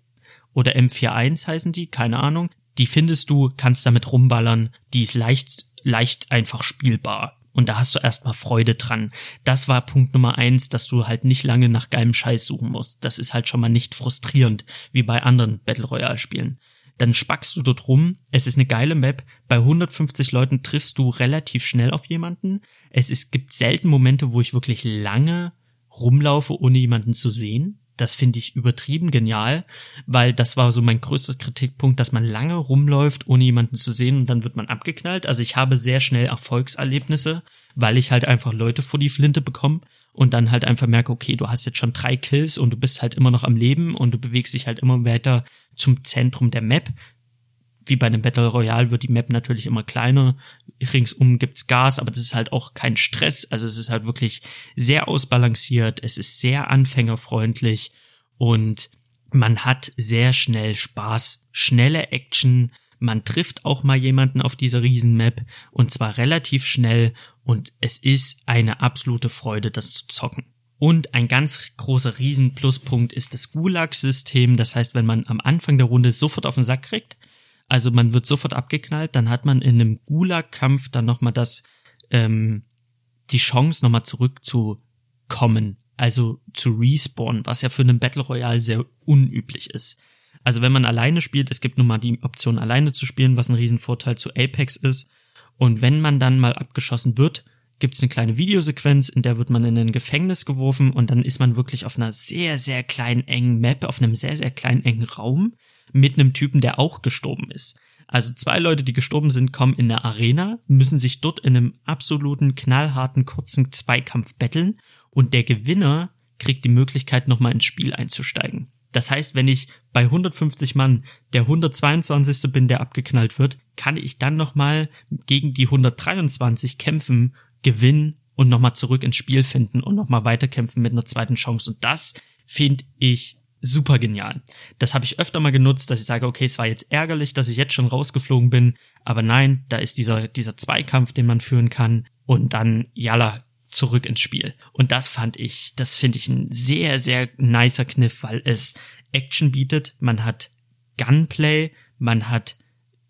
oder M41 heißen die, keine Ahnung. Die findest du, kannst damit rumballern, die ist leicht, leicht einfach spielbar. Und da hast du erstmal Freude dran. Das war Punkt Nummer eins, dass du halt nicht lange nach geilem Scheiß suchen musst. Das ist halt schon mal nicht frustrierend, wie bei anderen Battle Royale Spielen. Dann spackst du dort rum. Es ist eine geile Map. Bei 150 Leuten triffst du relativ schnell auf jemanden. Es ist, gibt selten Momente, wo ich wirklich lange rumlaufe, ohne jemanden zu sehen. Das finde ich übertrieben genial, weil das war so mein größter Kritikpunkt, dass man lange rumläuft, ohne jemanden zu sehen und dann wird man abgeknallt. Also ich habe sehr schnell Erfolgserlebnisse, weil ich halt einfach Leute vor die Flinte bekomme und dann halt einfach merke, okay, du hast jetzt schon drei Kills und du bist halt immer noch am Leben und du bewegst dich halt immer weiter zum Zentrum der Map. Wie bei einem Battle Royale wird die Map natürlich immer kleiner. Ringsum gibt's Gas, aber das ist halt auch kein Stress. Also es ist halt wirklich sehr ausbalanciert. Es ist sehr anfängerfreundlich und man hat sehr schnell Spaß. Schnelle Action. Man trifft auch mal jemanden auf dieser Riesenmap und zwar relativ schnell und es ist eine absolute Freude, das zu zocken. Und ein ganz großer Riesenpluspunkt ist das Gulag-System. Das heißt, wenn man am Anfang der Runde sofort auf den Sack kriegt, also man wird sofort abgeknallt, dann hat man in einem Gulag-Kampf dann nochmal das, ähm, die Chance nochmal zurückzukommen, also zu respawnen, was ja für einen Battle Royale sehr unüblich ist. Also wenn man alleine spielt, es gibt nun mal die Option alleine zu spielen, was ein Riesenvorteil zu Apex ist. Und wenn man dann mal abgeschossen wird, gibt es eine kleine Videosequenz, in der wird man in ein Gefängnis geworfen und dann ist man wirklich auf einer sehr, sehr kleinen engen Map, auf einem sehr, sehr kleinen engen Raum mit einem Typen, der auch gestorben ist. Also zwei Leute, die gestorben sind, kommen in der Arena, müssen sich dort in einem absoluten, knallharten, kurzen Zweikampf betteln und der Gewinner kriegt die Möglichkeit, nochmal ins Spiel einzusteigen. Das heißt, wenn ich bei 150 Mann der 122. bin, der abgeknallt wird, kann ich dann nochmal gegen die 123 kämpfen, gewinnen und nochmal zurück ins Spiel finden und nochmal weiterkämpfen mit einer zweiten Chance. Und das finde ich super genial. Das habe ich öfter mal genutzt, dass ich sage, okay, es war jetzt ärgerlich, dass ich jetzt schon rausgeflogen bin, aber nein, da ist dieser, dieser Zweikampf, den man führen kann und dann, jalla, zurück ins Spiel. Und das fand ich, das finde ich ein sehr, sehr nicer Kniff, weil es Action bietet, man hat Gunplay, man hat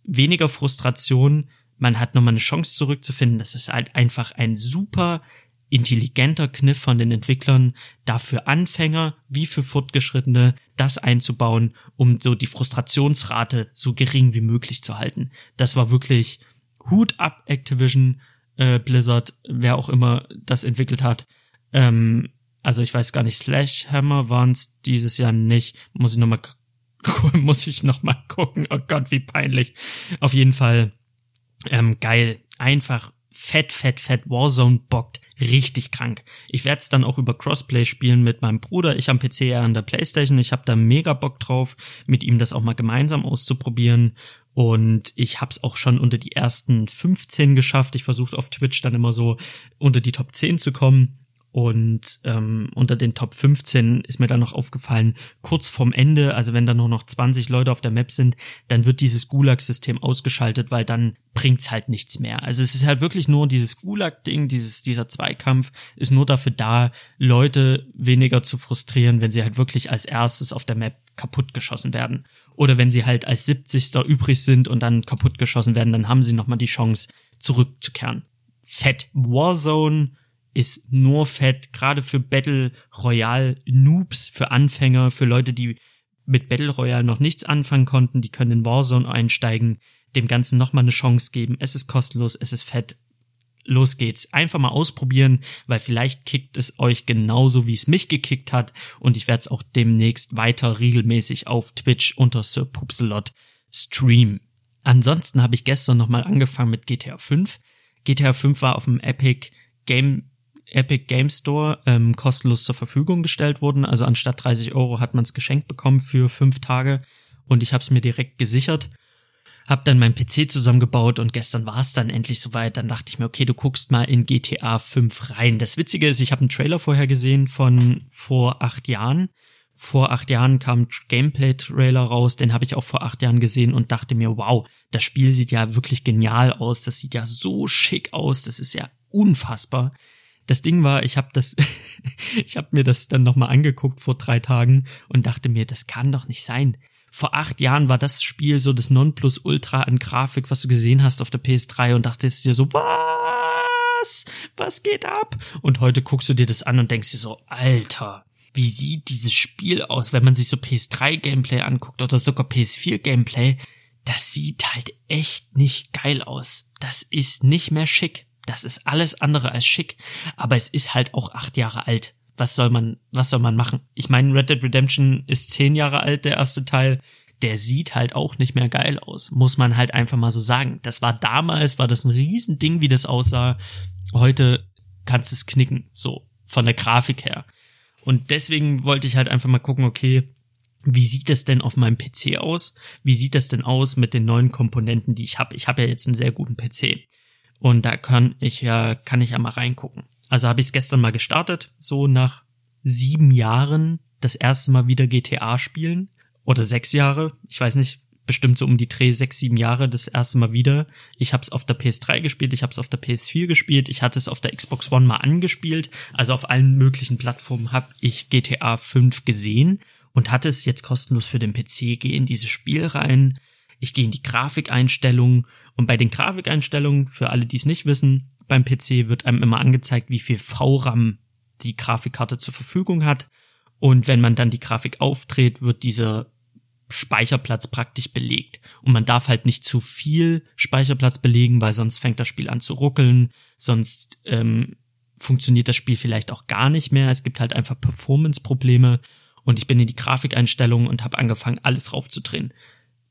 weniger Frustration, man hat nochmal eine Chance zurückzufinden. Das ist halt einfach ein super intelligenter Kniff von den Entwicklern, dafür Anfänger wie für Fortgeschrittene das einzubauen, um so die Frustrationsrate so gering wie möglich zu halten. Das war wirklich Hut ab Activision, äh, Blizzard, wer auch immer das entwickelt hat. Ähm, also ich weiß gar nicht, Slashhammer waren es dieses Jahr nicht. Muss ich noch mal muss ich noch mal gucken. Oh Gott, wie peinlich. Auf jeden Fall ähm, geil. Einfach fett, fett, fett Warzone bockt. Richtig krank. Ich werde es dann auch über Crossplay spielen mit meinem Bruder. Ich am PC, er an der Playstation. Ich habe da mega Bock drauf, mit ihm das auch mal gemeinsam auszuprobieren. Und ich habe es auch schon unter die ersten 15 geschafft. Ich versuche auf Twitch dann immer so unter die Top 10 zu kommen. Und ähm, unter den Top 15 ist mir dann noch aufgefallen, kurz vorm Ende, also wenn da nur noch 20 Leute auf der Map sind, dann wird dieses Gulag-System ausgeschaltet, weil dann bringt's halt nichts mehr. Also es ist halt wirklich nur dieses Gulag-Ding, dieses, dieser Zweikampf ist nur dafür da, Leute weniger zu frustrieren, wenn sie halt wirklich als erstes auf der Map kaputt geschossen werden. Oder wenn sie halt als 70. übrig sind und dann kaputt geschossen werden, dann haben sie nochmal die Chance, zurückzukehren. Fett. Warzone ist nur fett, gerade für Battle Royale Noobs, für Anfänger, für Leute, die mit Battle Royale noch nichts anfangen konnten, die können in Warzone einsteigen, dem Ganzen nochmal eine Chance geben. Es ist kostenlos, es ist fett. Los geht's. Einfach mal ausprobieren, weil vielleicht kickt es euch genauso, wie es mich gekickt hat. Und ich werde es auch demnächst weiter regelmäßig auf Twitch unter Sir Pupselot streamen. Ansonsten habe ich gestern nochmal angefangen mit GTA 5. GTA 5 war auf dem Epic Game Epic Game Store ähm, kostenlos zur Verfügung gestellt wurden. Also anstatt 30 Euro hat man es geschenkt bekommen für fünf Tage und ich habe es mir direkt gesichert. Hab dann mein PC zusammengebaut und gestern war es dann endlich soweit. Dann dachte ich mir, okay, du guckst mal in GTA 5 rein. Das Witzige ist, ich habe einen Trailer vorher gesehen von vor acht Jahren. Vor acht Jahren kam Gameplay-Trailer raus, den habe ich auch vor acht Jahren gesehen und dachte mir, wow, das Spiel sieht ja wirklich genial aus. Das sieht ja so schick aus. Das ist ja unfassbar. Das Ding war, ich habe das, ich habe mir das dann nochmal angeguckt vor drei Tagen und dachte mir, das kann doch nicht sein. Vor acht Jahren war das Spiel so das Nonplusultra an Grafik, was du gesehen hast auf der PS3 und dachtest dir so, was? Was geht ab? Und heute guckst du dir das an und denkst dir so, Alter, wie sieht dieses Spiel aus, wenn man sich so PS3-Gameplay anguckt oder sogar PS4-Gameplay? Das sieht halt echt nicht geil aus. Das ist nicht mehr schick. Das ist alles andere als schick, aber es ist halt auch acht Jahre alt. Was soll man, was soll man machen? Ich meine, Red Dead Redemption ist zehn Jahre alt, der erste Teil. Der sieht halt auch nicht mehr geil aus. Muss man halt einfach mal so sagen. Das war damals, war das ein Riesending, wie das aussah. Heute kannst du es knicken, so, von der Grafik her. Und deswegen wollte ich halt einfach mal gucken, okay, wie sieht das denn auf meinem PC aus? Wie sieht das denn aus mit den neuen Komponenten, die ich habe? Ich habe ja jetzt einen sehr guten PC. Und da kann ich ja, kann ich ja mal reingucken. Also habe ich es gestern mal gestartet, so nach sieben Jahren das erste Mal wieder GTA spielen. Oder sechs Jahre, ich weiß nicht, bestimmt so um die Dreh sechs, sieben Jahre das erste Mal wieder. Ich habe es auf der PS3 gespielt, ich habe es auf der PS4 gespielt, ich hatte es auf der Xbox One mal angespielt. Also auf allen möglichen Plattformen habe ich GTA 5 gesehen und hatte es jetzt kostenlos für den PC. Gehe in dieses Spiel rein, ich gehe in die Grafikeinstellungen und bei den Grafikeinstellungen, für alle, die es nicht wissen, beim PC wird einem immer angezeigt, wie viel VRAM die Grafikkarte zur Verfügung hat. Und wenn man dann die Grafik aufdreht, wird dieser Speicherplatz praktisch belegt. Und man darf halt nicht zu viel Speicherplatz belegen, weil sonst fängt das Spiel an zu ruckeln, sonst ähm, funktioniert das Spiel vielleicht auch gar nicht mehr. Es gibt halt einfach Performance-Probleme. Und ich bin in die Grafikeinstellungen und habe angefangen, alles raufzudrehen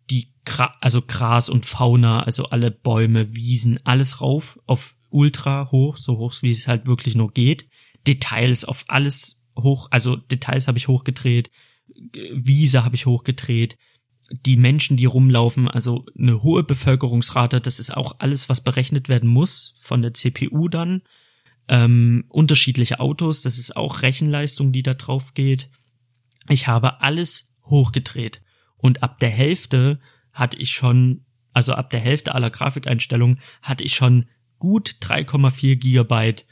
die Gra also Gras und Fauna, also alle Bäume, Wiesen, alles rauf auf ultra hoch, so hoch wie es halt wirklich nur geht. Details auf alles hoch, also Details habe ich hochgedreht, Wiese habe ich hochgedreht, die Menschen, die rumlaufen, also eine hohe Bevölkerungsrate, das ist auch alles, was berechnet werden muss von der CPU dann. Ähm, unterschiedliche Autos, das ist auch Rechenleistung, die da drauf geht. Ich habe alles hochgedreht und ab der Hälfte hatte ich schon, also ab der Hälfte aller Grafikeinstellungen hatte ich schon gut 3,4 Gigabyte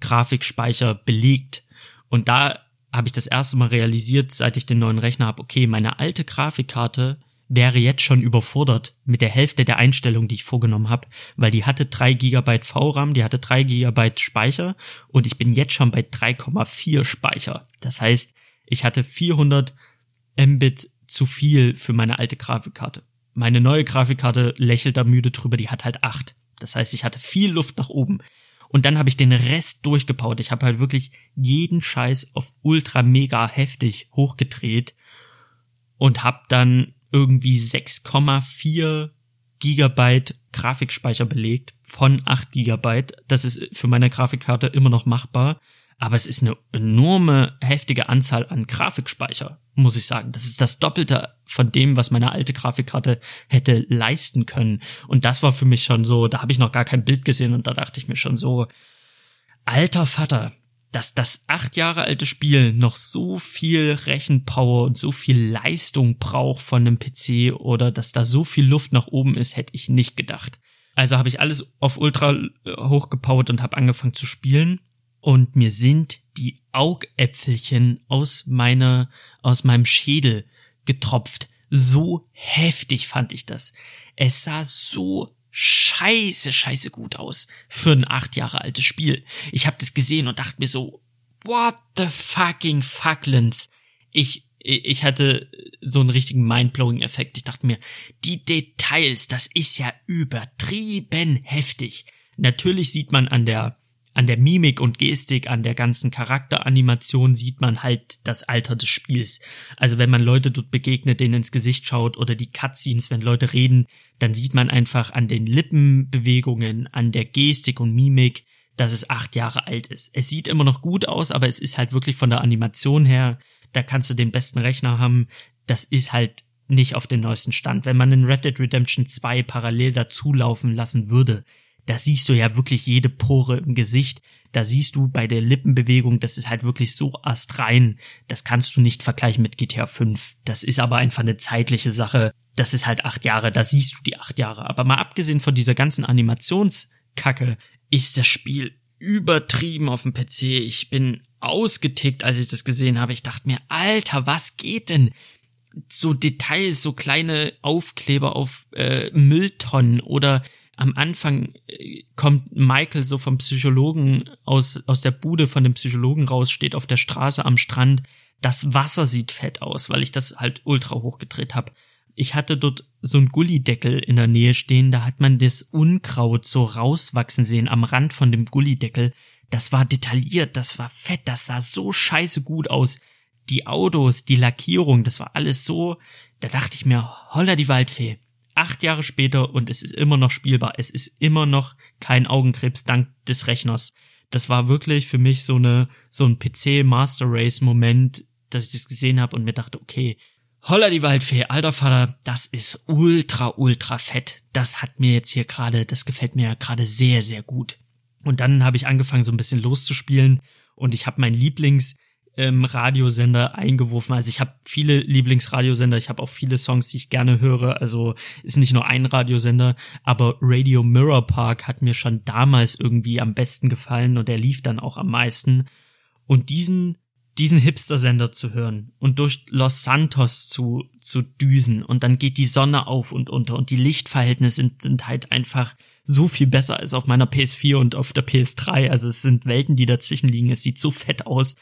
Grafikspeicher belegt. Und da habe ich das erste Mal realisiert, seit ich den neuen Rechner habe, okay, meine alte Grafikkarte wäre jetzt schon überfordert mit der Hälfte der Einstellungen, die ich vorgenommen habe, weil die hatte 3 GB VRAM, die hatte 3 GB Speicher und ich bin jetzt schon bei 3,4 Speicher. Das heißt, ich hatte 400 Mbit zu viel für meine alte Grafikkarte. Meine neue Grafikkarte lächelt da müde drüber, die hat halt 8. Das heißt, ich hatte viel Luft nach oben. Und dann habe ich den Rest durchgepaut. Ich habe halt wirklich jeden Scheiß auf ultra mega heftig hochgedreht und habe dann irgendwie 6,4 Gigabyte Grafikspeicher belegt von 8 Gigabyte. Das ist für meine Grafikkarte immer noch machbar. Aber es ist eine enorme, heftige Anzahl an Grafikspeicher, muss ich sagen. Das ist das Doppelte von dem, was meine alte Grafikkarte hätte leisten können. Und das war für mich schon so, da habe ich noch gar kein Bild gesehen und da dachte ich mir schon so, alter Vater, dass das acht Jahre alte Spiel noch so viel Rechenpower und so viel Leistung braucht von einem PC oder dass da so viel Luft nach oben ist, hätte ich nicht gedacht. Also habe ich alles auf Ultra hochgepowert und habe angefangen zu spielen und mir sind die Augäpfelchen aus meiner, aus meinem Schädel getropft. So heftig fand ich das. Es sah so scheiße, scheiße gut aus für ein acht Jahre altes Spiel. Ich habe das gesehen und dachte mir so, what the fucking fucklens. Ich, ich hatte so einen richtigen mindblowing Effekt. Ich dachte mir, die Details, das ist ja übertrieben heftig. Natürlich sieht man an der an der Mimik und Gestik, an der ganzen Charakteranimation sieht man halt das Alter des Spiels. Also wenn man Leute dort begegnet, denen ins Gesicht schaut oder die Cutscenes, wenn Leute reden, dann sieht man einfach an den Lippenbewegungen, an der Gestik und Mimik, dass es acht Jahre alt ist. Es sieht immer noch gut aus, aber es ist halt wirklich von der Animation her, da kannst du den besten Rechner haben. Das ist halt nicht auf dem neuesten Stand. Wenn man in Red Dead Redemption 2 parallel dazulaufen lassen würde, da siehst du ja wirklich jede Pore im Gesicht. Da siehst du bei der Lippenbewegung, das ist halt wirklich so astrein. Das kannst du nicht vergleichen mit GTA 5. Das ist aber einfach eine zeitliche Sache. Das ist halt acht Jahre, da siehst du die acht Jahre. Aber mal abgesehen von dieser ganzen Animationskacke, ist das Spiel übertrieben auf dem PC. Ich bin ausgetickt, als ich das gesehen habe. Ich dachte mir, Alter, was geht denn? So Details, so kleine Aufkleber auf äh, Mülltonnen oder am Anfang äh, kommt Michael so vom Psychologen aus, aus der Bude von dem Psychologen raus, steht auf der Straße am Strand. Das Wasser sieht fett aus, weil ich das halt ultra hochgedreht habe. Ich hatte dort so ein Gullideckel in der Nähe stehen, da hat man das Unkraut so rauswachsen sehen am Rand von dem Gullideckel. Das war detailliert, das war fett, das sah so scheiße gut aus. Die Autos, die Lackierung, das war alles so, da dachte ich mir, holla die Waldfee acht Jahre später und es ist immer noch spielbar. Es ist immer noch kein Augenkrebs dank des Rechners. Das war wirklich für mich so eine so ein PC Master Race Moment, dass ich das gesehen habe und mir dachte, okay, holla die Waldfee, alter Vater, das ist ultra ultra fett. Das hat mir jetzt hier gerade, das gefällt mir ja gerade sehr sehr gut. Und dann habe ich angefangen so ein bisschen loszuspielen und ich habe mein Lieblings ähm, Radiosender eingeworfen. Also ich habe viele Lieblingsradiosender, ich habe auch viele Songs, die ich gerne höre. Also ist nicht nur ein Radiosender, aber Radio Mirror Park hat mir schon damals irgendwie am besten gefallen und der lief dann auch am meisten. Und diesen diesen Hipster-Sender zu hören und durch Los Santos zu, zu düsen und dann geht die Sonne auf und unter und die Lichtverhältnisse sind, sind halt einfach so viel besser als auf meiner PS4 und auf der PS3. Also es sind Welten, die dazwischen liegen. Es sieht so fett aus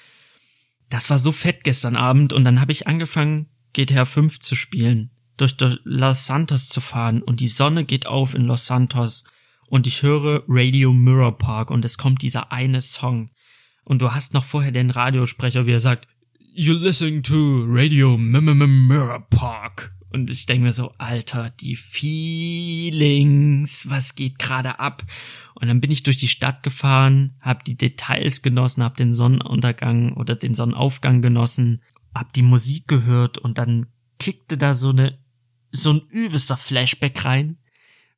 das war so fett gestern Abend und dann habe ich angefangen, GTA 5 zu spielen, durch, Los Santos zu fahren und die Sonne geht auf in Los Santos und ich höre Radio Mirror Park und es kommt dieser eine Song und du hast noch vorher den Radiosprecher, wie er sagt, You're listening to Radio Mirror Park. Und ich denke mir so, Alter, die Feelings, was geht gerade ab? Und dann bin ich durch die Stadt gefahren, habe die Details genossen, habe den Sonnenuntergang oder den Sonnenaufgang genossen hab die Musik gehört und dann kickte da so eine, so ein übelster Flashback rein,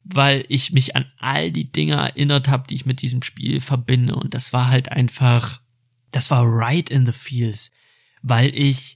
weil ich mich an all die Dinge erinnert habe, die ich mit diesem Spiel verbinde und das war halt einfach, das war right in the feels, weil ich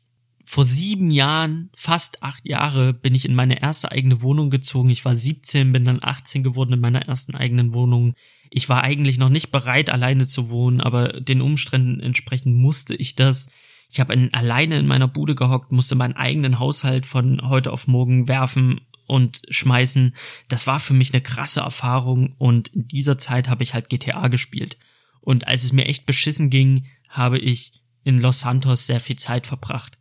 vor sieben Jahren, fast acht Jahre, bin ich in meine erste eigene Wohnung gezogen. Ich war 17, bin dann 18 geworden in meiner ersten eigenen Wohnung. Ich war eigentlich noch nicht bereit, alleine zu wohnen, aber den Umständen entsprechend musste ich das. Ich habe alleine in meiner Bude gehockt, musste meinen eigenen Haushalt von heute auf morgen werfen und schmeißen. Das war für mich eine krasse Erfahrung und in dieser Zeit habe ich halt GTA gespielt. Und als es mir echt beschissen ging, habe ich in Los Santos sehr viel Zeit verbracht.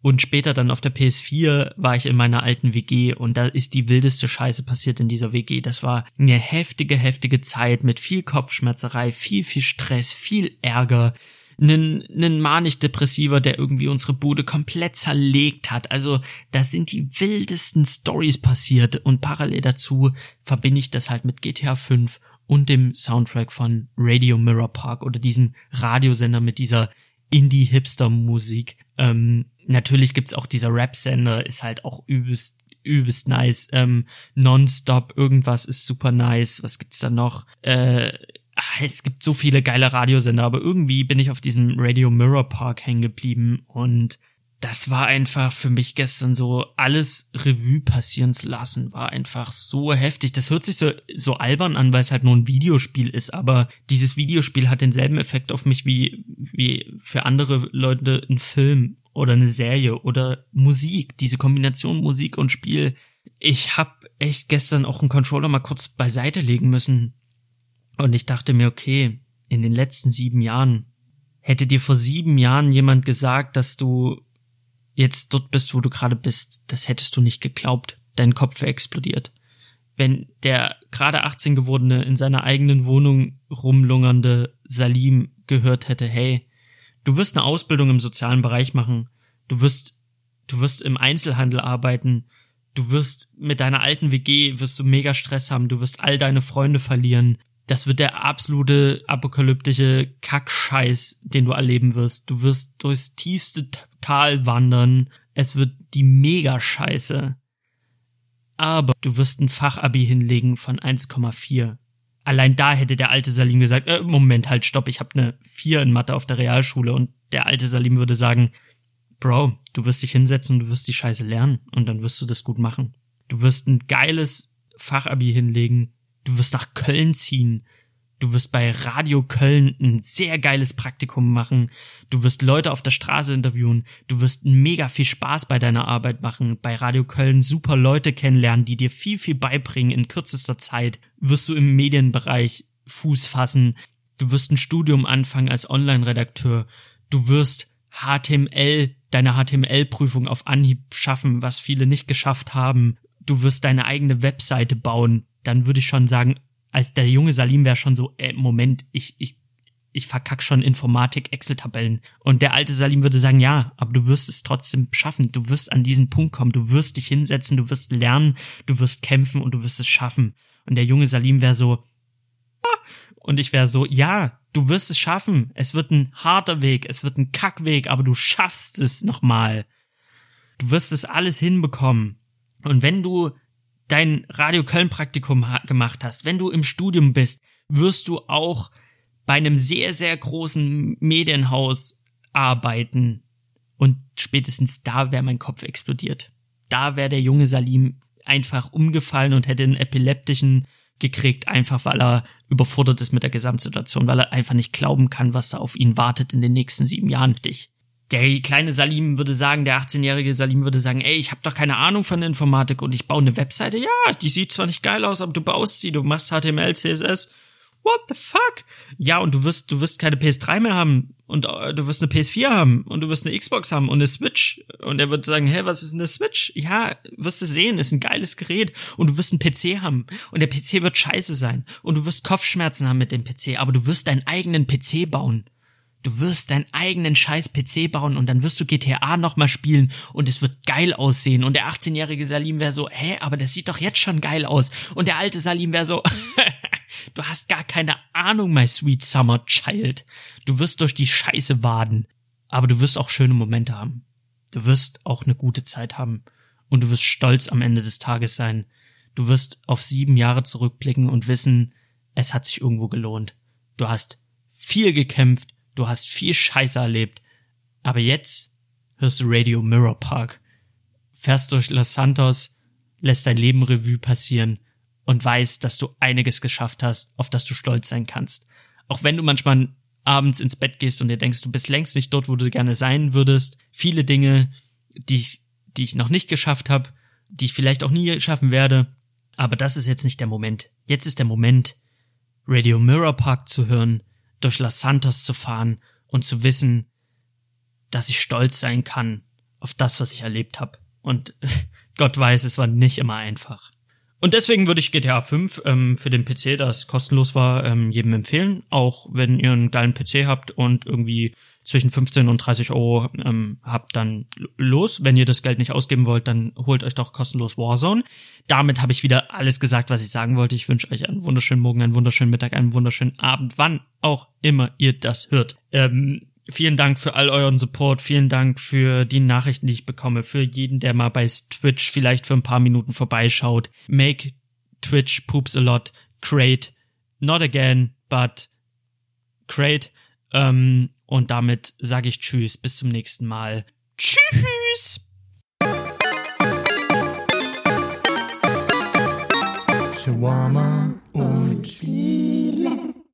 Und später dann auf der PS4 war ich in meiner alten WG und da ist die wildeste Scheiße passiert in dieser WG. Das war eine heftige, heftige Zeit mit viel Kopfschmerzerei, viel, viel Stress, viel Ärger. Nen, nen manisch-depressiver, der irgendwie unsere Bude komplett zerlegt hat. Also, da sind die wildesten Stories passiert und parallel dazu verbinde ich das halt mit GTA 5 und dem Soundtrack von Radio Mirror Park oder diesem Radiosender mit dieser Indie-Hipster-Musik. Ähm, natürlich gibt's auch dieser Rap-Sender, ist halt auch übelst übelst nice. Ähm, Nonstop, irgendwas ist super nice. Was gibt's da noch? Äh, ach, es gibt so viele geile Radiosender, aber irgendwie bin ich auf diesem Radio Mirror Park hängen geblieben und das war einfach für mich gestern so alles Revue passieren zu lassen, war einfach so heftig. Das hört sich so, so albern an, weil es halt nur ein Videospiel ist, aber dieses Videospiel hat denselben Effekt auf mich wie, wie für andere Leute ein Film oder eine Serie oder Musik. Diese Kombination Musik und Spiel. Ich hab echt gestern auch einen Controller mal kurz beiseite legen müssen. Und ich dachte mir, okay, in den letzten sieben Jahren, hätte dir vor sieben Jahren jemand gesagt, dass du jetzt dort bist, wo du gerade bist, das hättest du nicht geglaubt. Dein Kopf explodiert. Wenn der gerade 18 gewordene, in seiner eigenen Wohnung rumlungernde Salim gehört hätte, hey, du wirst eine Ausbildung im sozialen Bereich machen, du wirst, du wirst im Einzelhandel arbeiten, du wirst mit deiner alten WG wirst du mega Stress haben, du wirst all deine Freunde verlieren, das wird der absolute apokalyptische Kackscheiß, den du erleben wirst. Du wirst durchs tiefste Tal wandern. Es wird die Mega-Scheiße. Aber du wirst ein Fachabi hinlegen von 1,4. Allein da hätte der alte Salim gesagt, äh, Moment, halt, stopp, ich habe eine 4 in Mathe auf der Realschule. Und der alte Salim würde sagen, Bro, du wirst dich hinsetzen und du wirst die Scheiße lernen. Und dann wirst du das gut machen. Du wirst ein geiles Fachabi hinlegen Du wirst nach Köln ziehen. Du wirst bei Radio Köln ein sehr geiles Praktikum machen. Du wirst Leute auf der Straße interviewen. Du wirst mega viel Spaß bei deiner Arbeit machen. Bei Radio Köln super Leute kennenlernen, die dir viel, viel beibringen in kürzester Zeit. Wirst du im Medienbereich Fuß fassen. Du wirst ein Studium anfangen als Online-Redakteur. Du wirst HTML, deine HTML-Prüfung auf Anhieb schaffen, was viele nicht geschafft haben. Du wirst deine eigene Webseite bauen dann würde ich schon sagen, als der junge Salim wäre schon so, äh, Moment, ich, ich, ich verkack schon Informatik, Excel-Tabellen. Und der alte Salim würde sagen, ja, aber du wirst es trotzdem schaffen. Du wirst an diesen Punkt kommen. Du wirst dich hinsetzen, du wirst lernen, du wirst kämpfen und du wirst es schaffen. Und der junge Salim wäre so, ah, und ich wäre so, ja, du wirst es schaffen. Es wird ein harter Weg, es wird ein Kackweg, aber du schaffst es nochmal. Du wirst es alles hinbekommen. Und wenn du dein Radio Köln Praktikum gemacht hast, wenn du im Studium bist, wirst du auch bei einem sehr, sehr großen Medienhaus arbeiten. Und spätestens da wäre mein Kopf explodiert. Da wäre der junge Salim einfach umgefallen und hätte einen epileptischen gekriegt, einfach weil er überfordert ist mit der Gesamtsituation, weil er einfach nicht glauben kann, was da auf ihn wartet in den nächsten sieben Jahren. Dich der kleine Salim würde sagen, der 18-jährige Salim würde sagen, ey, ich habe doch keine Ahnung von Informatik und ich baue eine Webseite. Ja, die sieht zwar nicht geil aus, aber du baust sie, du machst HTML, CSS. What the fuck? Ja, und du wirst, du wirst keine PS3 mehr haben und uh, du wirst eine PS4 haben und du wirst eine Xbox haben und eine Switch. Und er wird sagen, hä, was ist eine Switch? Ja, wirst du sehen, ist ein geiles Gerät und du wirst einen PC haben und der PC wird scheiße sein und du wirst Kopfschmerzen haben mit dem PC, aber du wirst deinen eigenen PC bauen. Du wirst deinen eigenen scheiß PC bauen und dann wirst du GTA nochmal spielen und es wird geil aussehen. Und der 18-jährige Salim wäre so, hä, aber das sieht doch jetzt schon geil aus. Und der alte Salim wäre so, du hast gar keine Ahnung, my sweet summer child. Du wirst durch die Scheiße waden, aber du wirst auch schöne Momente haben. Du wirst auch eine gute Zeit haben und du wirst stolz am Ende des Tages sein. Du wirst auf sieben Jahre zurückblicken und wissen, es hat sich irgendwo gelohnt. Du hast viel gekämpft, du hast viel Scheiße erlebt, aber jetzt hörst du Radio Mirror Park, fährst durch Los Santos, lässt dein Leben Revue passieren und weißt, dass du einiges geschafft hast, auf das du stolz sein kannst. Auch wenn du manchmal abends ins Bett gehst und dir denkst, du bist längst nicht dort, wo du gerne sein würdest. Viele Dinge, die ich, die ich noch nicht geschafft habe, die ich vielleicht auch nie schaffen werde. Aber das ist jetzt nicht der Moment. Jetzt ist der Moment, Radio Mirror Park zu hören, durch Los Santos zu fahren und zu wissen, dass ich stolz sein kann auf das, was ich erlebt habe. Und Gott weiß, es war nicht immer einfach. Und deswegen würde ich GTA 5 ähm, für den PC, das kostenlos war, ähm, jedem empfehlen. Auch wenn ihr einen geilen PC habt und irgendwie zwischen 15 und 30 Euro ähm, habt, dann los. Wenn ihr das Geld nicht ausgeben wollt, dann holt euch doch kostenlos Warzone. Damit habe ich wieder alles gesagt, was ich sagen wollte. Ich wünsche euch einen wunderschönen Morgen, einen wunderschönen Mittag, einen wunderschönen Abend, wann auch immer ihr das hört. Ähm, vielen Dank für all euren Support, vielen Dank für die Nachrichten, die ich bekomme, für jeden, der mal bei Twitch vielleicht für ein paar Minuten vorbeischaut. Make Twitch poops a lot, create, not again, but create. Ähm, und damit sage ich Tschüss, bis zum nächsten Mal. Tschüss! Shawarma und Spiele.